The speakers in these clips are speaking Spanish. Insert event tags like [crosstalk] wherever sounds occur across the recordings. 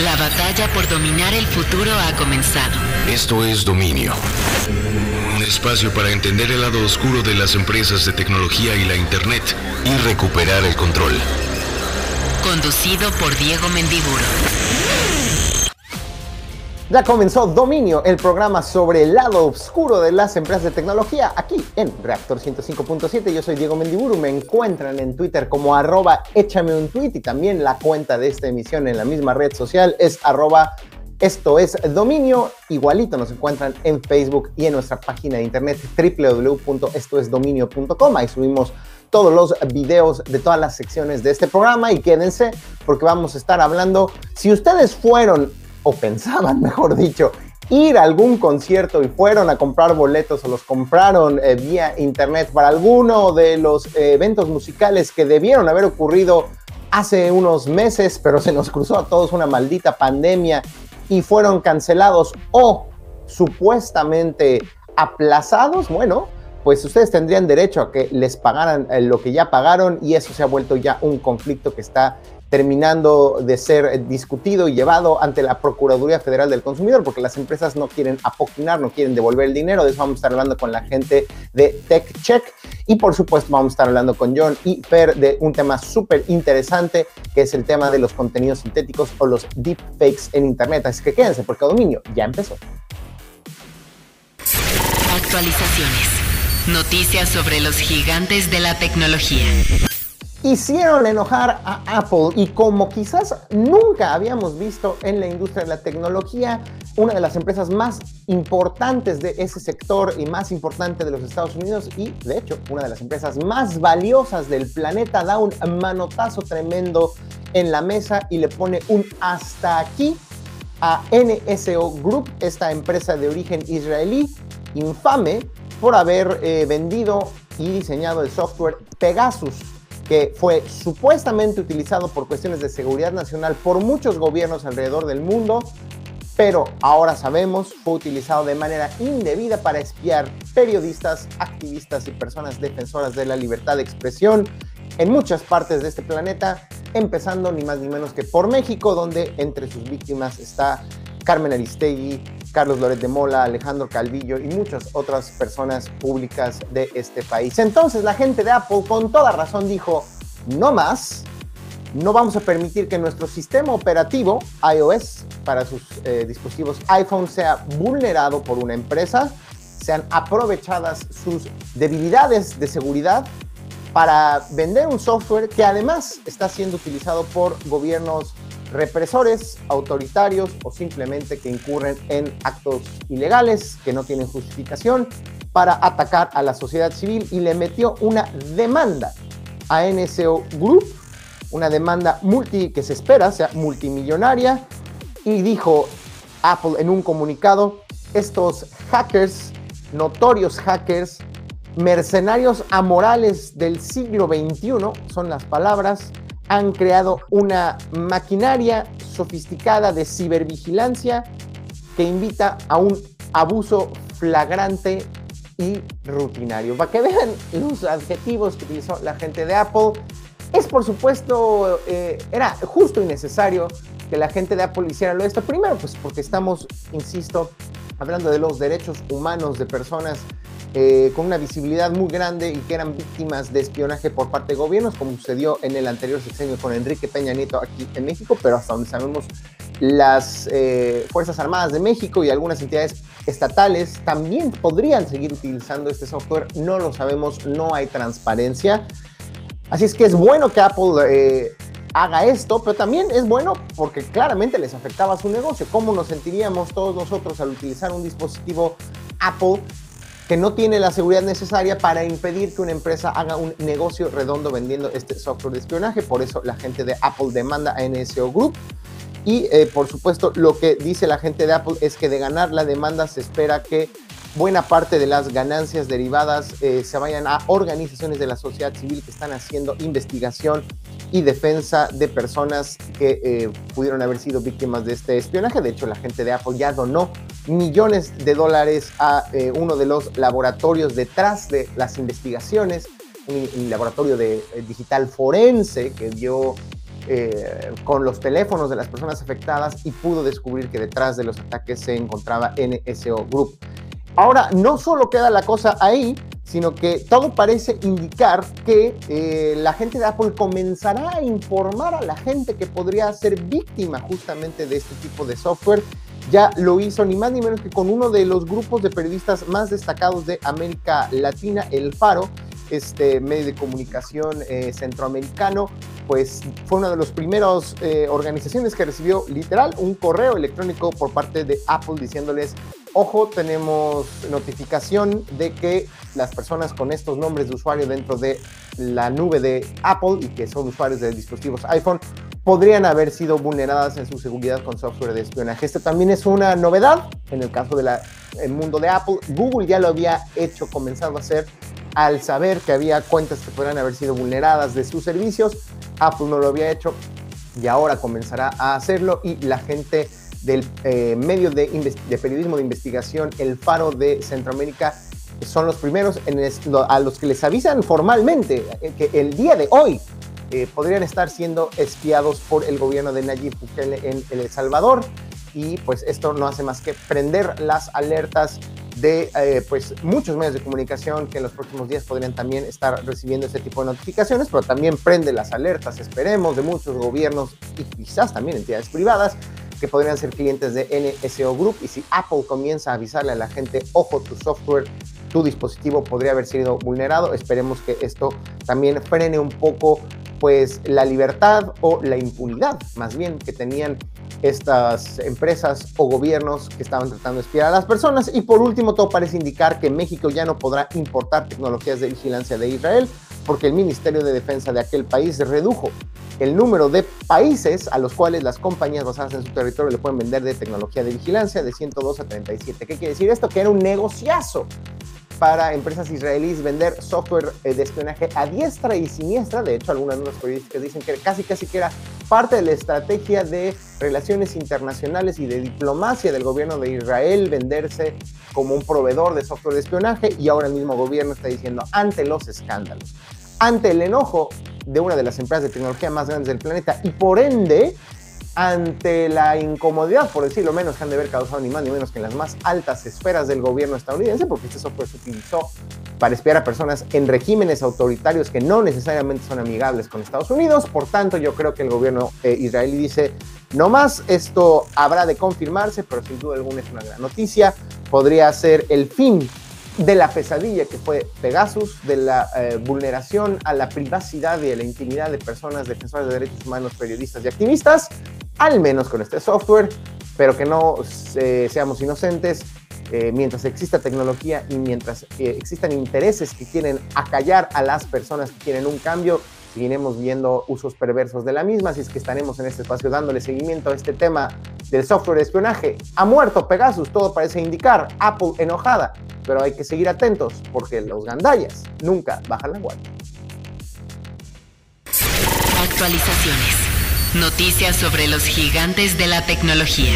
La batalla por dominar el futuro ha comenzado. Esto es Dominio. Un espacio para entender el lado oscuro de las empresas de tecnología y la Internet y recuperar el control. Conducido por Diego Mendiburo. Ya comenzó Dominio, el programa sobre el lado oscuro de las empresas de tecnología, aquí en Reactor 105.7. Yo soy Diego Mendiburu, me encuentran en Twitter como arroba échame un tweet y también la cuenta de esta emisión en la misma red social es arroba esto es Dominio. Igualito nos encuentran en Facebook y en nuestra página de internet www.estoesdominio.com. Ahí subimos todos los videos de todas las secciones de este programa y quédense porque vamos a estar hablando, si ustedes fueron o pensaban, [laughs] mejor dicho, ir a algún concierto y fueron a comprar boletos o los compraron eh, vía internet para alguno de los eh, eventos musicales que debieron haber ocurrido hace unos meses, pero se nos cruzó a todos una maldita pandemia y fueron cancelados o supuestamente aplazados, bueno, pues ustedes tendrían derecho a que les pagaran eh, lo que ya pagaron y eso se ha vuelto ya un conflicto que está terminando de ser discutido y llevado ante la Procuraduría Federal del Consumidor, porque las empresas no quieren apoquinar, no quieren devolver el dinero. De eso vamos a estar hablando con la gente de TechCheck. Y por supuesto vamos a estar hablando con John y Fer de un tema súper interesante, que es el tema de los contenidos sintéticos o los deepfakes en Internet. Así que quédense, porque dominio ya empezó. Actualizaciones. Noticias sobre los gigantes de la tecnología hicieron enojar a Apple y como quizás nunca habíamos visto en la industria de la tecnología, una de las empresas más importantes de ese sector y más importante de los Estados Unidos y de hecho una de las empresas más valiosas del planeta da un manotazo tremendo en la mesa y le pone un hasta aquí a NSO Group, esta empresa de origen israelí, infame por haber eh, vendido y diseñado el software Pegasus que fue supuestamente utilizado por cuestiones de seguridad nacional por muchos gobiernos alrededor del mundo, pero ahora sabemos fue utilizado de manera indebida para espiar periodistas, activistas y personas defensoras de la libertad de expresión en muchas partes de este planeta, empezando ni más ni menos que por México, donde entre sus víctimas está Carmen Aristegui, Carlos Loret de Mola, Alejandro Calvillo y muchas otras personas públicas de este país. Entonces la gente de Apple con toda razón dijo, no más, no vamos a permitir que nuestro sistema operativo iOS para sus eh, dispositivos iPhone sea vulnerado por una empresa, sean aprovechadas sus debilidades de seguridad para vender un software que además está siendo utilizado por gobiernos represores, autoritarios o simplemente que incurren en actos ilegales que no tienen justificación para atacar a la sociedad civil y le metió una demanda a NSO Group, una demanda multi que se espera sea multimillonaria y dijo Apple en un comunicado, estos hackers, notorios hackers, mercenarios amorales del siglo XXI, son las palabras, han creado una maquinaria sofisticada de cibervigilancia que invita a un abuso flagrante y rutinario. Para que vean los adjetivos que utilizó la gente de Apple, es por supuesto, eh, era justo y necesario que la gente de Apple hiciera lo esto. Primero, pues porque estamos, insisto, hablando de los derechos humanos de personas eh, con una visibilidad muy grande y que eran víctimas de espionaje por parte de gobiernos, como sucedió en el anterior sexenio con Enrique Peña Nieto aquí en México, pero hasta donde sabemos las eh, Fuerzas Armadas de México y algunas entidades estatales también podrían seguir utilizando este software, no lo sabemos, no hay transparencia. Así es que es bueno que Apple eh, haga esto, pero también es bueno porque claramente les afectaba su negocio. ¿Cómo nos sentiríamos todos nosotros al utilizar un dispositivo Apple que no tiene la seguridad necesaria para impedir que una empresa haga un negocio redondo vendiendo este software de espionaje. Por eso la gente de Apple demanda a NSO Group. Y eh, por supuesto lo que dice la gente de Apple es que de ganar la demanda se espera que buena parte de las ganancias derivadas eh, se vayan a organizaciones de la sociedad civil que están haciendo investigación y defensa de personas que eh, pudieron haber sido víctimas de este espionaje. De hecho, la gente de Apple ya donó millones de dólares a eh, uno de los laboratorios detrás de las investigaciones, un, laboratorio de digital forense que dio eh, con los teléfonos de las personas afectadas y pudo descubrir que detrás de los ataques se encontraba NSO Group. Ahora, no solo queda la cosa ahí, sino que todo parece indicar que eh, la gente de Apple comenzará a informar a la gente que podría ser víctima justamente de este tipo de software. Ya lo hizo ni más ni menos que con uno de los grupos de periodistas más destacados de América Latina, El Faro, este medio de comunicación eh, centroamericano, pues fue una de las primeras eh, organizaciones que recibió literal un correo electrónico por parte de Apple diciéndoles, ojo, tenemos notificación de que las personas con estos nombres de usuario dentro de la nube de Apple y que son usuarios de dispositivos iPhone podrían haber sido vulneradas en su seguridad con software de espionaje. Esto también es una novedad en el caso del mundo de Apple. Google ya lo había hecho, comenzado a hacer al saber que había cuentas que podrían haber sido vulneradas de sus servicios. Apple no lo había hecho y ahora comenzará a hacerlo y la gente del eh, medio de, periodismo de investigación, el Faro de Centroamérica, son los primeros a los que les avisan formalmente eh, que el día de hoy eh, podrían estar siendo espiados por el gobierno de Nayib Bukele en El Salvador. Y pues esto no hace más que prender las alertas de pues muchos medios de comunicación que en los próximos días podrían también estar recibiendo este tipo de notificaciones, pero también prende las alertas, esperemos, de muchos gobiernos y quizás también entidades privadas que podrían ser clientes de NSO Group. Y si Apple comienza a avisarle a la gente, ojo, tu software, tu dispositivo podría haber sido vulnerado, esperemos que esto también frene un poco pues la libertad o la impunidad más bien que tenían estas empresas o gobiernos que estaban tratando de espiar a las personas. Y por último, todo parece indicar que México ya no podrá importar tecnologías de vigilancia de Israel porque el Ministerio de Defensa de aquel país redujo el número de países a los cuales las compañías basadas en su territorio le pueden vender de tecnología de vigilancia de 102 a 37. ¿Qué quiere decir esto? Que era un negociazo para empresas israelíes vender software eh, de espionaje a diestra y siniestra. De hecho, algunas de las periodísticas dicen que casi casi que era parte de la estrategia de relaciones internacionales y de diplomacia del gobierno de Israel venderse como un proveedor de software de espionaje y ahora el mismo gobierno está diciendo ante los escándalos, ante el enojo de una de las empresas de tecnología más grandes del planeta y por ende ante la incomodidad, por decirlo menos, que han de haber causado ni más ni menos que en las más altas esferas del gobierno estadounidense, porque este software se utilizó para espiar a personas en regímenes autoritarios que no necesariamente son amigables con Estados Unidos. Por tanto, yo creo que el gobierno eh, israelí dice, no más, esto habrá de confirmarse, pero sin duda alguna es una gran noticia. Podría ser el fin de la pesadilla que fue Pegasus, de la eh, vulneración a la privacidad y a la intimidad de personas defensoras de derechos humanos, periodistas y activistas, al menos con este software, pero que no eh, seamos inocentes. Eh, mientras exista tecnología y mientras existan intereses que quieren acallar a las personas que quieren un cambio, seguiremos viendo usos perversos de la misma, así es que estaremos en este espacio dándole seguimiento a este tema del software espionaje. Ha muerto Pegasus, todo parece indicar, Apple enojada, pero hay que seguir atentos porque los gandallas nunca bajan la guardia. Actualizaciones. Noticias sobre los gigantes de la tecnología.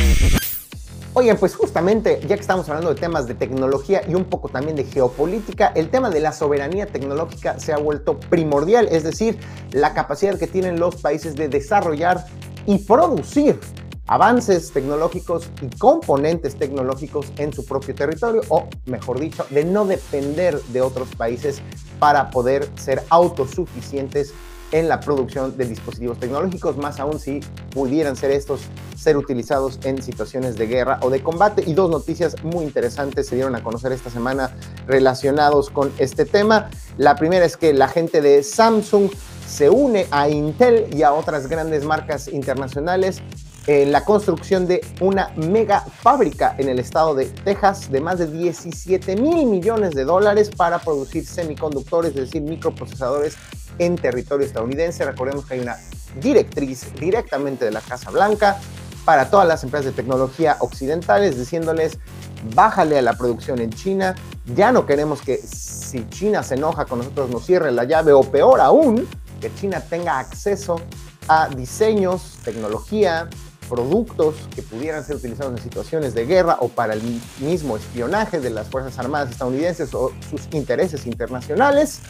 Oigan, pues justamente, ya que estamos hablando de temas de tecnología y un poco también de geopolítica, el tema de la soberanía tecnológica se ha vuelto primordial, es decir, la capacidad que tienen los países de desarrollar y producir avances tecnológicos y componentes tecnológicos en su propio territorio, o mejor dicho, de no depender de otros países para poder ser autosuficientes en la producción de dispositivos tecnológicos, más aún si pudieran ser estos ser utilizados en situaciones de guerra o de combate. Y dos noticias muy interesantes se dieron a conocer esta semana relacionados con este tema. La primera es que la gente de Samsung se une a Intel y a otras grandes marcas internacionales en la construcción de una mega fábrica en el estado de Texas de más de 17 mil millones de dólares para producir semiconductores, es decir, microprocesadores en territorio estadounidense. Recordemos que hay una directriz directamente de la Casa Blanca para todas las empresas de tecnología occidentales diciéndoles bájale a la producción en China. Ya no queremos que si China se enoja con nosotros nos cierre la llave o peor aún, que China tenga acceso a diseños, tecnología, productos que pudieran ser utilizados en situaciones de guerra o para el mismo espionaje de las Fuerzas Armadas estadounidenses o sus intereses internacionales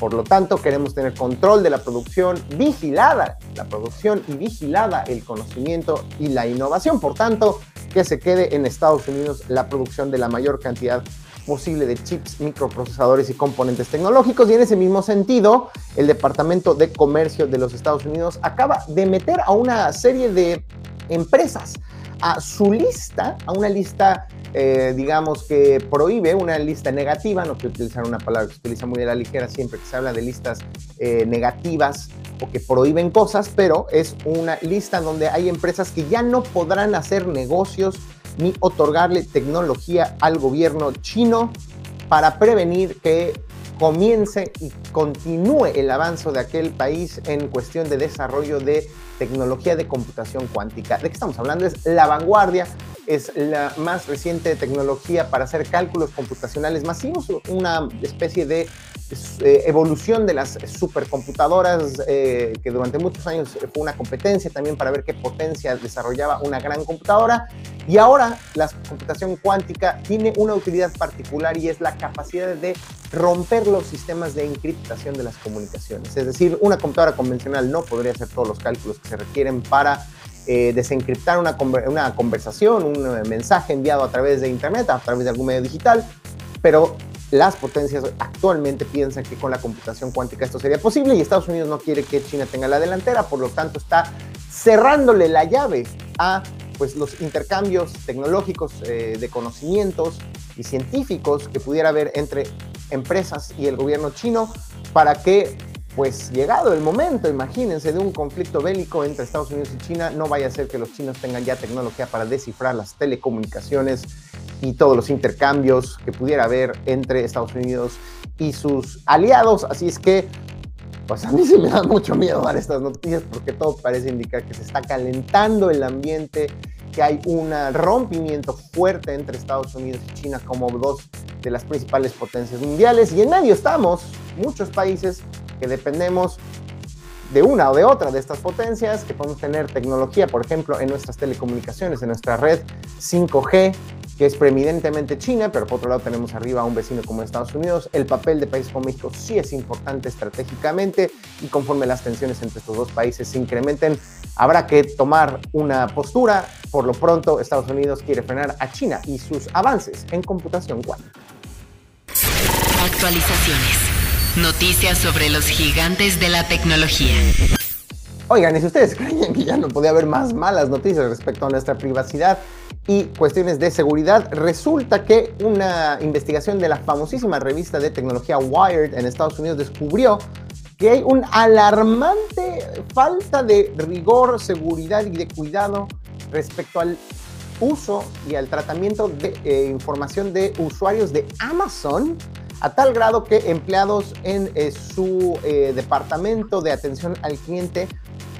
Por lo tanto, queremos tener control de la producción, vigilada la producción y vigilada el conocimiento y la innovación. Por tanto, que se quede en Estados Unidos la producción de la mayor cantidad posible de chips, microprocesadores y componentes tecnológicos. Y en ese mismo sentido, el Departamento de Comercio de los Estados Unidos acaba de meter a una serie de empresas a su lista, a una lista, eh, digamos, que prohíbe, una lista negativa, no quiero utilizar una palabra que se utiliza muy de la ligera siempre que se habla de listas eh, negativas o que prohíben cosas, pero es una lista donde hay empresas que ya no podrán hacer negocios ni otorgarle tecnología al gobierno chino para prevenir que comience y continúe el avance de aquel país en cuestión de desarrollo de tecnología de computación cuántica. ¿De qué estamos hablando? Es la vanguardia, es la más reciente tecnología para hacer cálculos computacionales masivos, una especie de eh, evolución de las supercomputadoras, eh, que durante muchos años fue una competencia también para ver qué potencia desarrollaba una gran computadora. Y ahora la computación cuántica tiene una utilidad particular y es la capacidad de romper los sistemas de encriptación de las comunicaciones. Es decir, una computadora convencional no podría hacer todos los cálculos que se requieren para eh, desencriptar una, una conversación, un mensaje enviado a través de Internet, a través de algún medio digital, pero las potencias actualmente piensan que con la computación cuántica esto sería posible y Estados Unidos no quiere que China tenga la delantera, por lo tanto está cerrándole la llave a pues, los intercambios tecnológicos eh, de conocimientos y científicos que pudiera haber entre empresas y el gobierno chino para que pues llegado el momento, imagínense, de un conflicto bélico entre Estados Unidos y China, no vaya a ser que los chinos tengan ya tecnología para descifrar las telecomunicaciones y todos los intercambios que pudiera haber entre Estados Unidos y sus aliados. Así es que, pues a mí sí me da mucho miedo dar estas noticias porque todo parece indicar que se está calentando el ambiente, que hay un rompimiento fuerte entre Estados Unidos y China como dos de las principales potencias mundiales. Y en medio estamos muchos países que dependemos de una o de otra de estas potencias, que podemos tener tecnología, por ejemplo, en nuestras telecomunicaciones, en nuestra red 5G, que es preeminentemente China, pero por otro lado tenemos arriba a un vecino como Estados Unidos. El papel de países como México sí es importante estratégicamente y conforme las tensiones entre estos dos países se incrementen, habrá que tomar una postura. Por lo pronto, Estados Unidos quiere frenar a China y sus avances en computación cuántica. Actualizaciones. Noticias sobre los gigantes de la tecnología. Oigan, y si ustedes [laughs] creían que ya no podía haber más malas noticias respecto a nuestra privacidad, y cuestiones de seguridad. Resulta que una investigación de la famosísima revista de tecnología Wired en Estados Unidos descubrió que hay una alarmante falta de rigor, seguridad y de cuidado respecto al uso y al tratamiento de eh, información de usuarios de Amazon a tal grado que empleados en eh, su eh, departamento de atención al cliente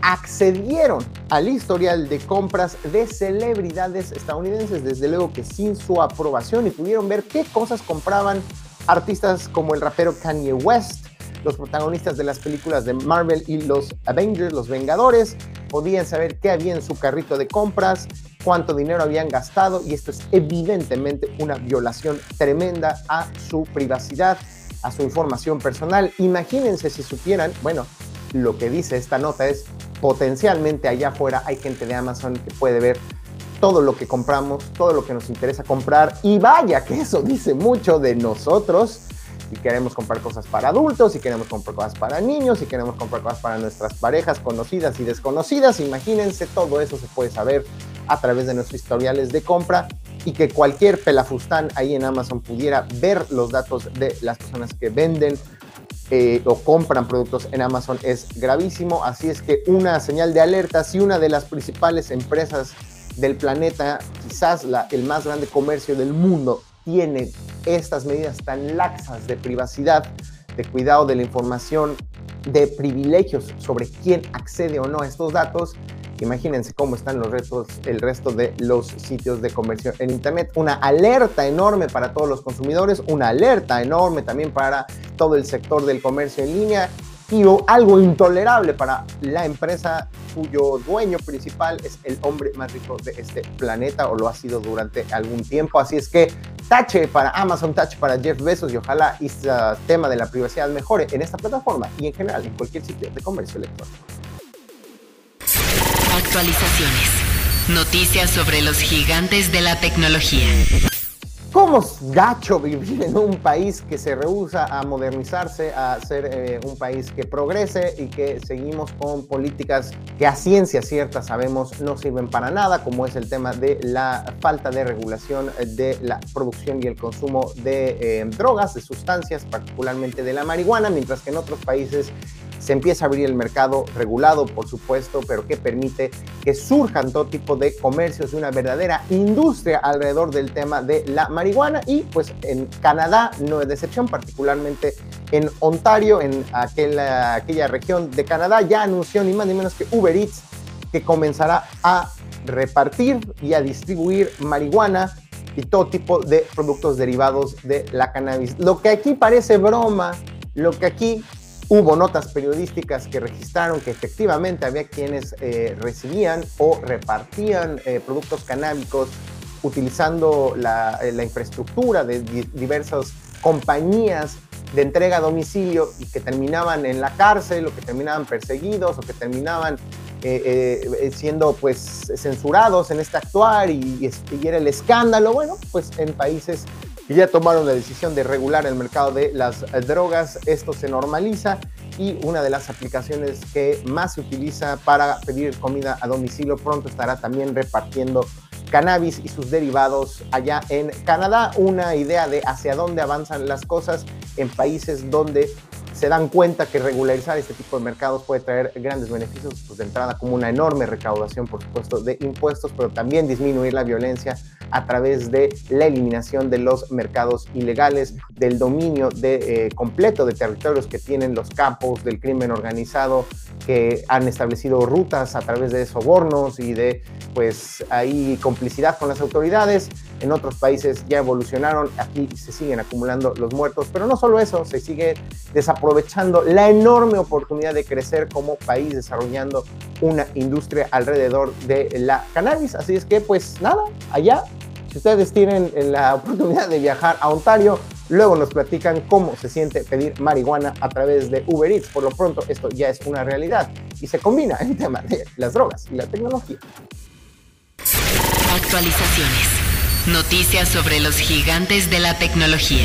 accedieron al historial de compras de celebridades estadounidenses, desde luego que sin su aprobación, y pudieron ver qué cosas compraban artistas como el rapero Kanye West, los protagonistas de las películas de Marvel y los Avengers, los Vengadores, podían saber qué había en su carrito de compras, cuánto dinero habían gastado, y esto es evidentemente una violación tremenda a su privacidad, a su información personal. Imagínense si supieran, bueno, lo que dice esta nota es potencialmente allá afuera hay gente de Amazon que puede ver todo lo que compramos, todo lo que nos interesa comprar y vaya que eso dice mucho de nosotros. Si queremos comprar cosas para adultos, si queremos comprar cosas para niños, si queremos comprar cosas para nuestras parejas conocidas y desconocidas, imagínense, todo eso se puede saber a través de nuestros historiales de compra y que cualquier pelafustán ahí en Amazon pudiera ver los datos de las personas que venden eh, o compran productos en Amazon es gravísimo. Así es que una señal de alerta, si una de las principales empresas del planeta, quizás la, el más grande comercio del mundo, tiene estas medidas tan laxas de privacidad, de cuidado de la información, de privilegios sobre quién accede o no a estos datos, Imagínense cómo están los retos, el resto de los sitios de comercio en Internet. Una alerta enorme para todos los consumidores, una alerta enorme también para todo el sector del comercio en línea y algo intolerable para la empresa cuyo dueño principal es el hombre más rico de este planeta o lo ha sido durante algún tiempo. Así es que tache para Amazon, tache para Jeff Bezos y ojalá este tema de la privacidad mejore en esta plataforma y en general en cualquier sitio de comercio electrónico. Actualizaciones. Noticias sobre los gigantes de la tecnología. ¿Cómo es gacho vivir en un país que se rehúsa a modernizarse, a ser eh, un país que progrese y que seguimos con políticas que a ciencia cierta sabemos no sirven para nada, como es el tema de la falta de regulación de la producción y el consumo de eh, drogas, de sustancias, particularmente de la marihuana, mientras que en otros países se empieza a abrir el mercado regulado, por supuesto, pero que permite que surjan todo tipo de comercios y una verdadera industria alrededor del tema de la marihuana. Y pues en Canadá no es decepción, particularmente en Ontario, en aquella, aquella región de Canadá, ya anunció ni más ni menos que Uber Eats que comenzará a repartir y a distribuir marihuana y todo tipo de productos derivados de la cannabis. Lo que aquí parece broma, lo que aquí Hubo notas periodísticas que registraron que efectivamente había quienes eh, recibían o repartían eh, productos canábicos utilizando la, eh, infraestructura de diversas compañías de entrega a domicilio y que terminaban en la cárcel o que terminaban perseguidos o que terminaban siendo pues censurados en este actuar y, y, era el escándalo. Bueno, pues en países y ya tomaron la decisión de regular el mercado de las eh, drogas. Esto se normaliza y una de las aplicaciones que más se utiliza para pedir comida a domicilio pronto estará también repartiendo cannabis y sus derivados allá en Canadá. Una idea de hacia dónde avanzan las cosas en países donde se dan cuenta que regularizar este tipo de mercados puede traer grandes beneficios, pues de entrada como una enorme recaudación, por supuesto, de impuestos, pero también disminuir la violencia a través de la eliminación de los mercados ilegales, del dominio de, eh, completo de territorios que tienen los campos del crimen organizado, que han establecido rutas a través de sobornos y de, pues, ahí complicidad con las autoridades. En otros países ya evolucionaron, aquí se siguen acumulando los muertos, pero no solo eso, se sigue desaprovechando la enorme oportunidad de crecer como país, desarrollando una industria alrededor de la cannabis. Así es que, pues nada, allá si ustedes tienen la oportunidad de viajar a Ontario, luego nos platican cómo se siente pedir marihuana a través de Uber Eats. Por lo pronto, esto ya es una realidad y se combina el tema de las drogas y la tecnología. Actualizaciones. Noticias sobre los gigantes de la tecnología.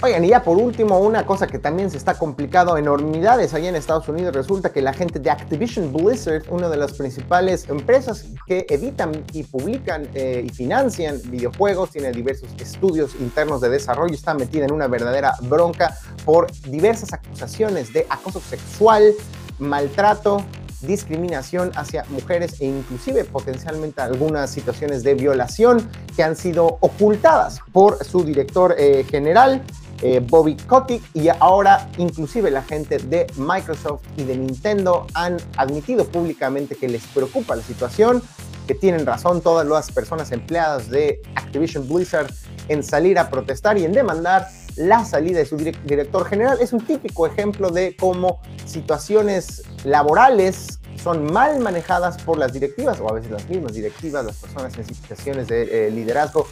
Oigan, y ya por último, una cosa que también se está complicando enormidades allá en Estados Unidos, resulta que la gente de Activision Blizzard, una de las principales empresas que editan y publican eh, y financian videojuegos, tiene diversos estudios internos de desarrollo, está metida en una verdadera bronca por diversas acusaciones de acoso sexual, maltrato, discriminación hacia mujeres e inclusive potencialmente algunas situaciones de violación que han sido ocultadas por su director eh, general. Eh, Bobby Kotick y ahora inclusive la gente de Microsoft y de Nintendo han admitido públicamente que les preocupa la situación, que tienen razón todas las personas empleadas de Activision Blizzard en salir a protestar y en demandar la salida de su director general. Es un típico ejemplo de cómo situaciones laborales son mal manejadas por las directivas o a veces las mismas directivas, las personas en situaciones de eh, liderazgo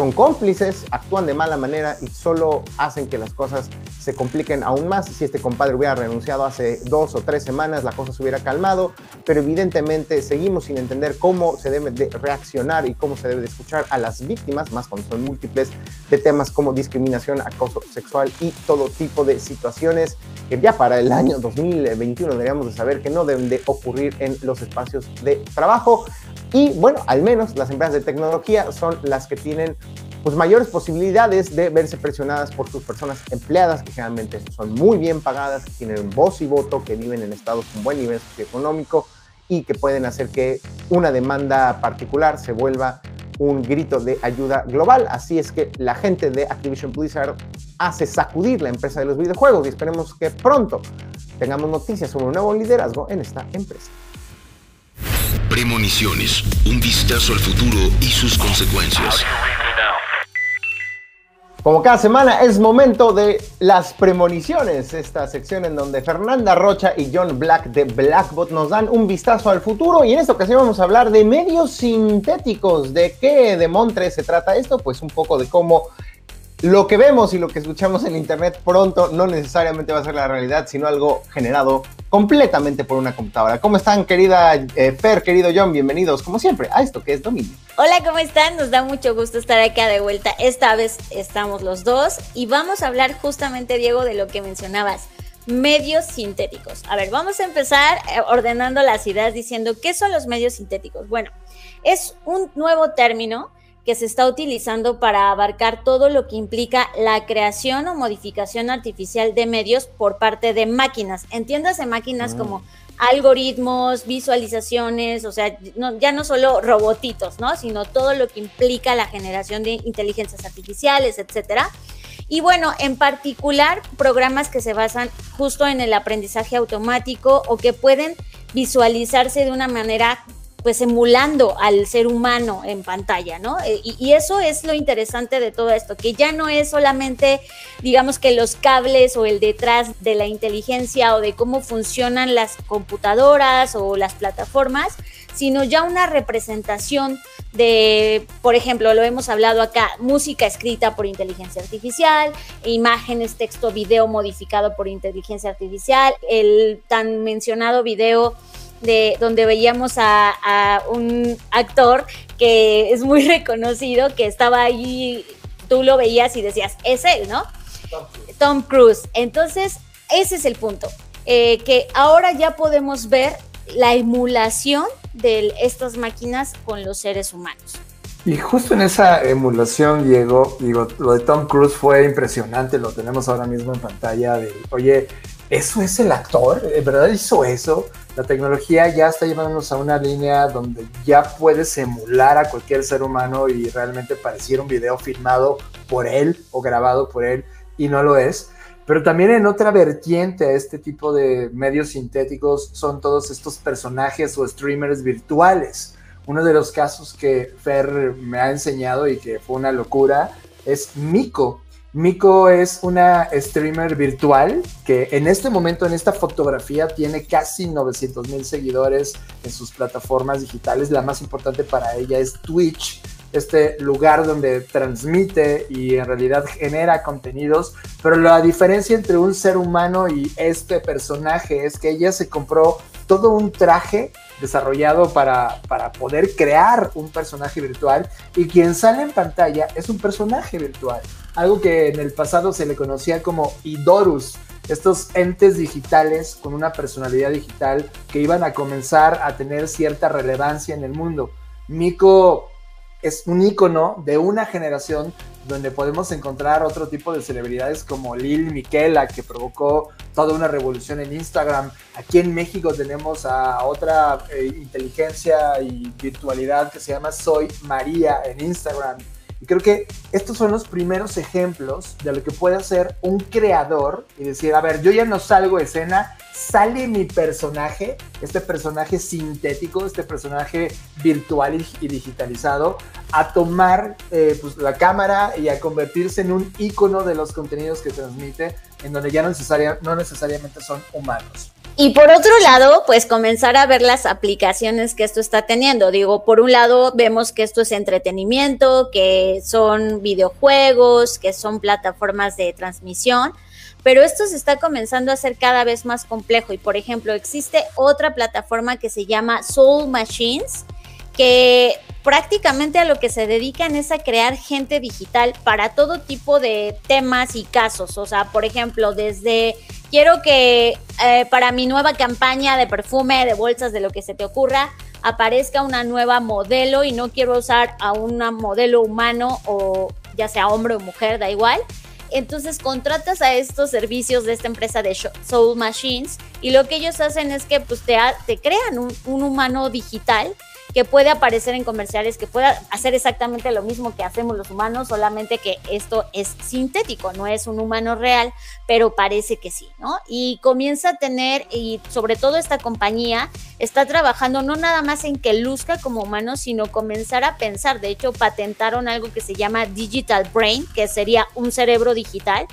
son cómplices, actúan de mala manera y solo hacen que las cosas se compliquen aún más. Si este compadre hubiera renunciado hace dos o tres semanas, la cosa se hubiera calmado, pero evidentemente seguimos sin entender cómo se debe de reaccionar y cómo se debe de escuchar a las víctimas, más cuando son múltiples, de temas como discriminación, acoso sexual y todo tipo de situaciones que ya para el año 2021 deberíamos de saber que no deben de ocurrir en los espacios de trabajo. Y bueno, al menos las empresas de tecnología son las que tienen pues mayores posibilidades de verse presionadas por sus personas empleadas, que generalmente son muy bien pagadas, que tienen voz y voto, que viven en estados con buen nivel socioeconómico y que pueden hacer que una demanda particular se vuelva un grito de ayuda global. Así es que la gente de Activision Blizzard hace sacudir la empresa de los videojuegos y esperemos que pronto tengamos noticias sobre un nuevo liderazgo en esta empresa. Premoniciones, un vistazo al futuro y sus consecuencias. Como cada semana es momento de las premoniciones, esta sección en donde Fernanda Rocha y John Black de Blackbot nos dan un vistazo al futuro y en esta ocasión vamos a hablar de medios sintéticos. ¿De qué de Montre se trata esto? Pues un poco de cómo lo que vemos y lo que escuchamos en Internet pronto no necesariamente va a ser la realidad, sino algo generado completamente por una computadora. ¿Cómo están, querida eh, Fer, querido John? Bienvenidos, como siempre, a esto que es Dominio. Hola, ¿cómo están? Nos da mucho gusto estar acá de vuelta. Esta vez estamos los dos y vamos a hablar justamente, Diego, de lo que mencionabas. Medios sintéticos. A ver, vamos a empezar eh, ordenando las ideas diciendo qué son los medios sintéticos. Bueno, es un nuevo término que se está utilizando para abarcar todo lo que implica la creación o modificación artificial de medios por parte de máquinas. Entiéndase máquinas como algoritmos, visualizaciones, o sea, ya no solo robotitos, ¿no? Sino todo lo que implica la generación de inteligencias artificiales, etcétera. Y bueno, en particular, programas que se basan justo en el aprendizaje automático o que pueden visualizarse de una manera pues emulando al ser humano en pantalla, ¿no? Eh, y, eso es lo interesante de todo esto, que ya no es solamente, digamos que los cables o el detrás de la inteligencia o de cómo funcionan las computadoras o las plataformas, sino ya una representación de, por ejemplo, lo hemos hablado acá, música escrita por inteligencia artificial, imágenes, texto, video modificado por inteligencia artificial, el tan mencionado video de donde veíamos a, un actor que es muy [laughs] reconocido, que estaba ahí, tú lo veías y decías, es él, ¿no? Tom Cruise. Entonces, ese es el punto, eh, que ahora ya podemos ver la emulación de estas máquinas con los seres humanos. Y justo en esa emulación, Diego, digo, lo de Tom Cruise fue impresionante, lo tenemos ahora mismo en pantalla de, oye, ¿eso es el actor? ¿En verdad hizo eso? La tecnología ya está llevándonos a una línea donde ya puedes emular a cualquier ser humano y realmente pareciera un video filmado por él o grabado por él y no lo es. Pero también en otra vertiente a este tipo de medios sintéticos son todos estos personajes o streamers virtuales. Uno de los casos que Fer me ha enseñado y que fue una locura es Miko. Miko es una streamer virtual que en este momento, en esta fotografía, tiene casi 900 mil seguidores en sus plataformas digitales. La más importante para ella es Twitch, este lugar donde transmite y en realidad genera contenidos. Pero la diferencia entre un ser humano y este personaje es que ella se compró todo un traje desarrollado para, para poder crear un personaje virtual y quien sale en pantalla es un personaje virtual algo que en el pasado se le conocía como Idorus, estos entes digitales con una personalidad digital que iban a comenzar a tener cierta relevancia en el mundo. Miko es un icono de una generación donde podemos encontrar otro tipo de celebridades como Lil Miquela, que provocó toda una revolución en Instagram. Aquí en México tenemos a otra eh, inteligencia y virtualidad que se llama Soy María en Instagram y creo que estos son los primeros ejemplos de lo que puede hacer un creador y decir, a ver, yo ya no salgo de escena, sale mi personaje, este personaje sintético, este personaje virtual y, digitalizado, a tomar eh, pues, la cámara y a convertirse en un icono de los contenidos que transmite, en donde ya no, no necesariamente son humanos. Y por otro lado, pues comenzar a ver las aplicaciones que esto está teniendo. Digo, por un lado vemos que esto es entretenimiento, que son videojuegos, que son plataformas de transmisión, pero esto se está comenzando a hacer cada vez más complejo. Y por ejemplo, existe otra plataforma que se llama Soul Machines, que prácticamente a lo que se dedican es a crear gente digital para todo tipo de temas y casos. O sea, por ejemplo, desde quiero que eh, para mi nueva campaña de perfume, de bolsas, de lo que se te ocurra, aparezca una nueva modelo y no quiero usar a una modelo humano o ya sea hombre o mujer, da igual. Entonces contratas a estos servicios de esta empresa de Soul Machines y lo que ellos hacen es que pues, te, te crean un, un humano digital que puede aparecer en comerciales, que pueda hacer exactamente lo mismo que hacemos los humanos, solamente que esto es sintético, no es un humano real, pero parece que sí, ¿no? Y comienza a tener, y sobre todo esta compañía está trabajando no nada más en que luzca como humano, sino comenzar a pensar, de hecho patentaron algo que se llama Digital Brain, que sería un cerebro digital,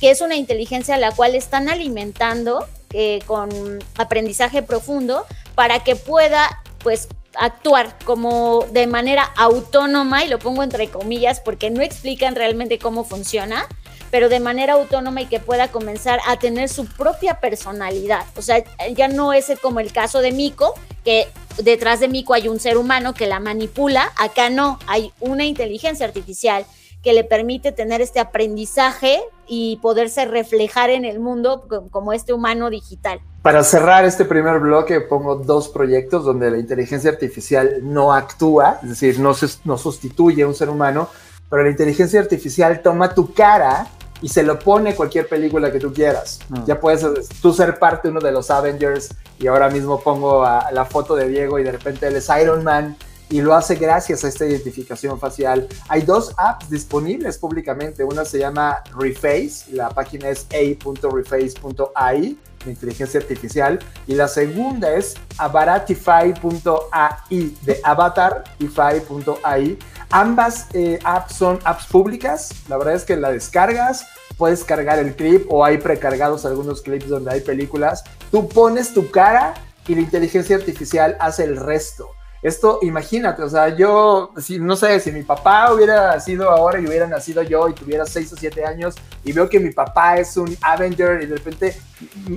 que es una inteligencia a la cual están alimentando eh, con aprendizaje profundo para que pueda pues actuar como de manera autónoma, y lo pongo entre comillas porque no explican realmente cómo funciona, pero de manera autónoma y que pueda comenzar a tener su propia personalidad. O sea, ya no es como el caso de Miko, que detrás de Miko hay un ser humano que la manipula, acá no, hay una inteligencia artificial que le permite tener este aprendizaje y poderse reflejar en el mundo como este humano digital. Para cerrar este primer bloque pongo dos proyectos donde la inteligencia artificial no actúa, es decir, no, se, no sustituye a un ser humano, pero la inteligencia artificial toma tu cara y se lo pone cualquier película que tú quieras. Mm. Ya puedes tú ser parte uno de los Avengers y ahora mismo pongo la foto de Diego y de repente él es Iron Man y lo hace gracias a esta identificación facial. Hay dos apps disponibles públicamente. Una se llama Reface, la página es a.reface.ai, inteligencia artificial, y la segunda es abaratify.ai, de avatarify.ai. Ambas eh, apps son apps públicas. La verdad es que la descargas, puedes cargar el clip o hay precargados algunos clips donde hay películas. Tú pones tu cara y la inteligencia artificial hace el resto. Esto, imagínate, o sea, yo, si, no sé, si mi papá hubiera sido ahora y hubiera nacido yo y tuviera 6 o 7 años y veo que mi papá es un Avenger y de repente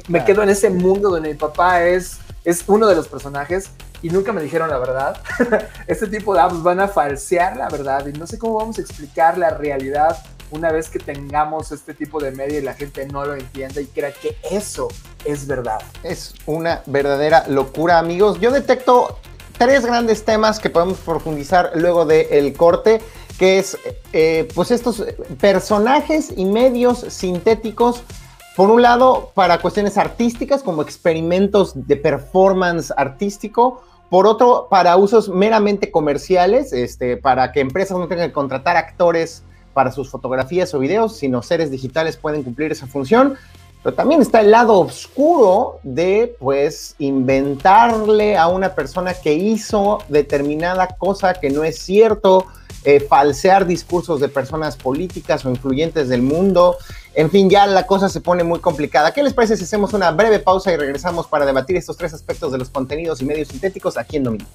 me quedo en ese mundo donde mi papá es, es uno de los personajes y nunca me dijeron la verdad. [laughs] este tipo de apps van a falsear la verdad y no sé cómo vamos a explicar la realidad una vez que tengamos este tipo de media y la gente no lo entienda y crea que eso es verdad. Es una verdadera locura, amigos. Yo detecto tres grandes temas que podemos profundizar luego del corte, que es eh, pues estos personajes y medios sintéticos, por un lado para cuestiones artísticas como experimentos de performance artístico, por otro para usos meramente comerciales, este, para que empresas no tengan que contratar actores para sus fotografías o videos, sino seres digitales pueden cumplir esa función. Pero también está el lado oscuro de, pues, inventarle a una persona que hizo determinada cosa que no es cierto, eh, falsear discursos de personas políticas o influyentes del mundo. En fin, ya la cosa se pone muy complicada. ¿Qué les parece si hacemos una breve pausa y regresamos para debatir estos tres aspectos de los contenidos y medios sintéticos aquí en Dominio?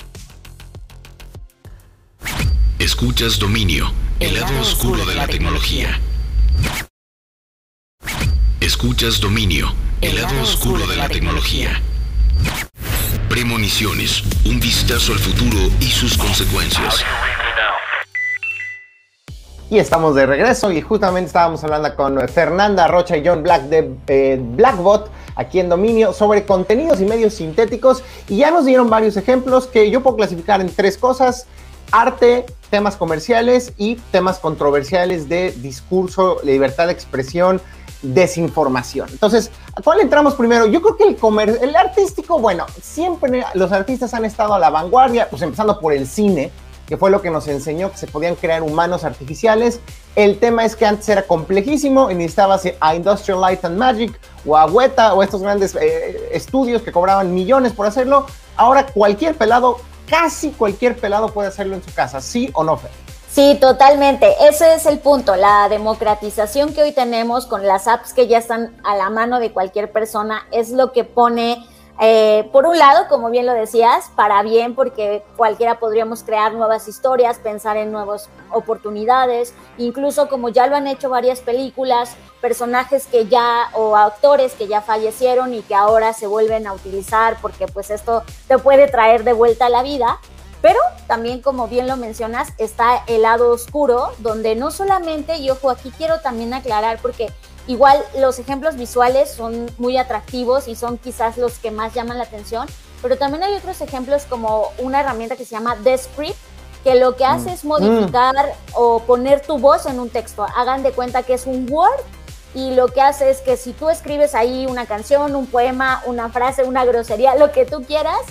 Escuchas Dominio, el, lado, oscuro, de, la, tecnología. Escuchas Dominio, el lado oscuro de la tecnología. Premoniciones, un vistazo al futuro y sus consecuencias. Y estamos de regreso y justamente estábamos hablando con Fernanda Rocha y John Black de eh, Blackbot aquí en Dominio sobre contenidos y medios sintéticos y ya nos dieron varios ejemplos que yo puedo clasificar en tres cosas. Arte, temas comerciales y temas controversiales de discurso, libertad de expresión, desinformación. Entonces, ¿a cuál entramos primero? Yo creo que el comer el artístico, bueno, siempre los artistas han estado a la vanguardia, pues empezando por el cine, que fue lo que nos enseñó que se podían crear humanos artificiales. El tema es que antes era complejísimo y necesitabas a Industrial Light and Magic o a Weta o estos grandes eh, estudios que cobraban millones por hacerlo. Ahora cualquier pelado, casi cualquier pelado puede hacerlo en su casa, ¿sí o no, Fer? Sí, totalmente. Ese es el punto, la democratización que hoy tenemos con las apps que ya están a la mano de cualquier persona es lo que pone, eh, por un lado, como bien lo decías, para bien, porque cualquiera podríamos crear nuevas historias, pensar en nuevas oportunidades, incluso como ya lo han hecho varias películas, personajes que ya o actores que ya fallecieron y que ahora se vuelven a utilizar porque pues esto te puede traer de vuelta a la vida. Pero también, como bien lo mencionas, está el lado oscuro, donde no solamente, y ojo, aquí quiero también aclarar, porque igual los ejemplos visuales son muy atractivos y son quizás los que más llaman la atención, pero también hay otros ejemplos como una herramienta que se llama Descript, que lo que hace mm. es modificar o poner tu voz en un texto. Hagan de cuenta que es un Word y lo que hace es que si tú escribes ahí una canción, un poema, una frase, una grosería, lo que tú quieras,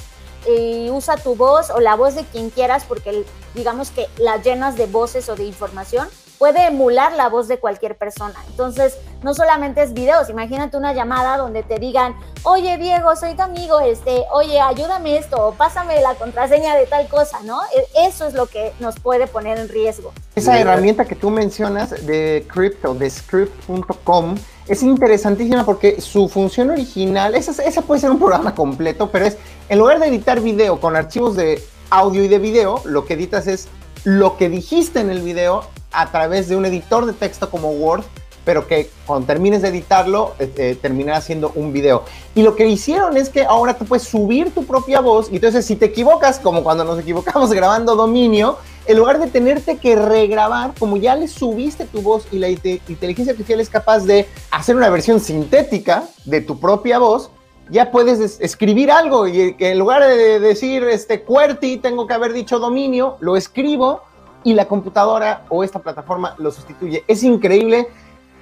y usa tu voz o la voz de quien quieras porque digamos que la llenas de voces o de información, puede emular la voz de cualquier persona. Entonces, no solamente es videos, imagínate una llamada donde te digan, oye Diego, soy tu amigo, este, oye, ayúdame esto, o pásame la contraseña de tal cosa, ¿no? E, eso es lo que nos puede poner en riesgo. Esa herramienta que tú mencionas de crypto, de script.com, es interesantísima porque su función original, esa, esa puede ser un programa completo, pero es, en lugar de editar video con archivos de audio y de video, lo que editas es lo que dijiste en el video a través de un editor de texto como Word, pero que cuando termines de editarlo eh, eh, terminará siendo un video. Y lo que hicieron es que ahora tú puedes subir tu propia voz y entonces si te equivocas, como cuando nos equivocamos [laughs] grabando dominio, en lugar de tenerte que regrabar, como ya le subiste tu voz y la inteligencia artificial es capaz de hacer una versión sintética de tu propia voz, ya puedes escribir algo y en lugar de decir este QWERTY, tengo que haber dicho dominio, lo escribo y la computadora o esta plataforma lo sustituye. Es increíble,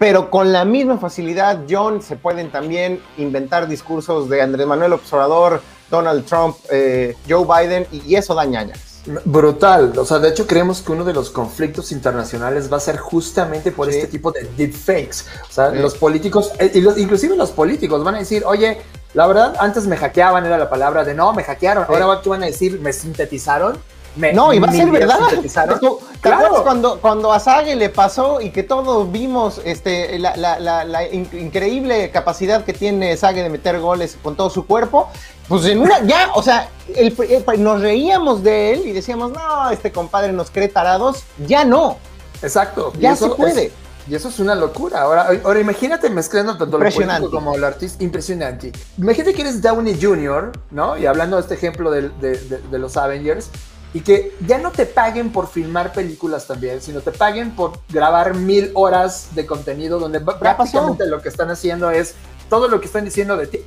pero con la misma facilidad, John, se pueden también inventar discursos de Andrés Manuel Observador, Donald Trump, eh, Joe Biden, y eso da ñañas. Brutal, o sea, de hecho creemos que uno de los conflictos internacionales va a ser justamente por este tipo de deepfakes. O sea, los políticos, eh, inclusive los políticos van a decir, oye, la verdad, antes me hackeaban, era la palabra de no, me hackearon, ahora van a decir, me sintetizaron no, y va a ser verdad. claro. cuando, cuando a Sage le pasó y que todos vimos este, la, increíble capacidad que tiene Sage de meter goles con todo su cuerpo? Pues en una, ya, o sea, nos reíamos de él y decíamos, no, este compadre nos cree tarados. Ya no. Exacto. Ya se puede. y eso es una locura. Ahora, ahora imagínate mezclando tanto lo político como lo artista. Impresionante. Imagínate que eres Downey Jr., ¿no? Y hablando de este ejemplo de, de los Avengers, y que ya no te paguen por filmar películas también, sino te paguen por grabar mil horas de contenido donde prácticamente lo que están haciendo es todo lo que están diciendo de ti,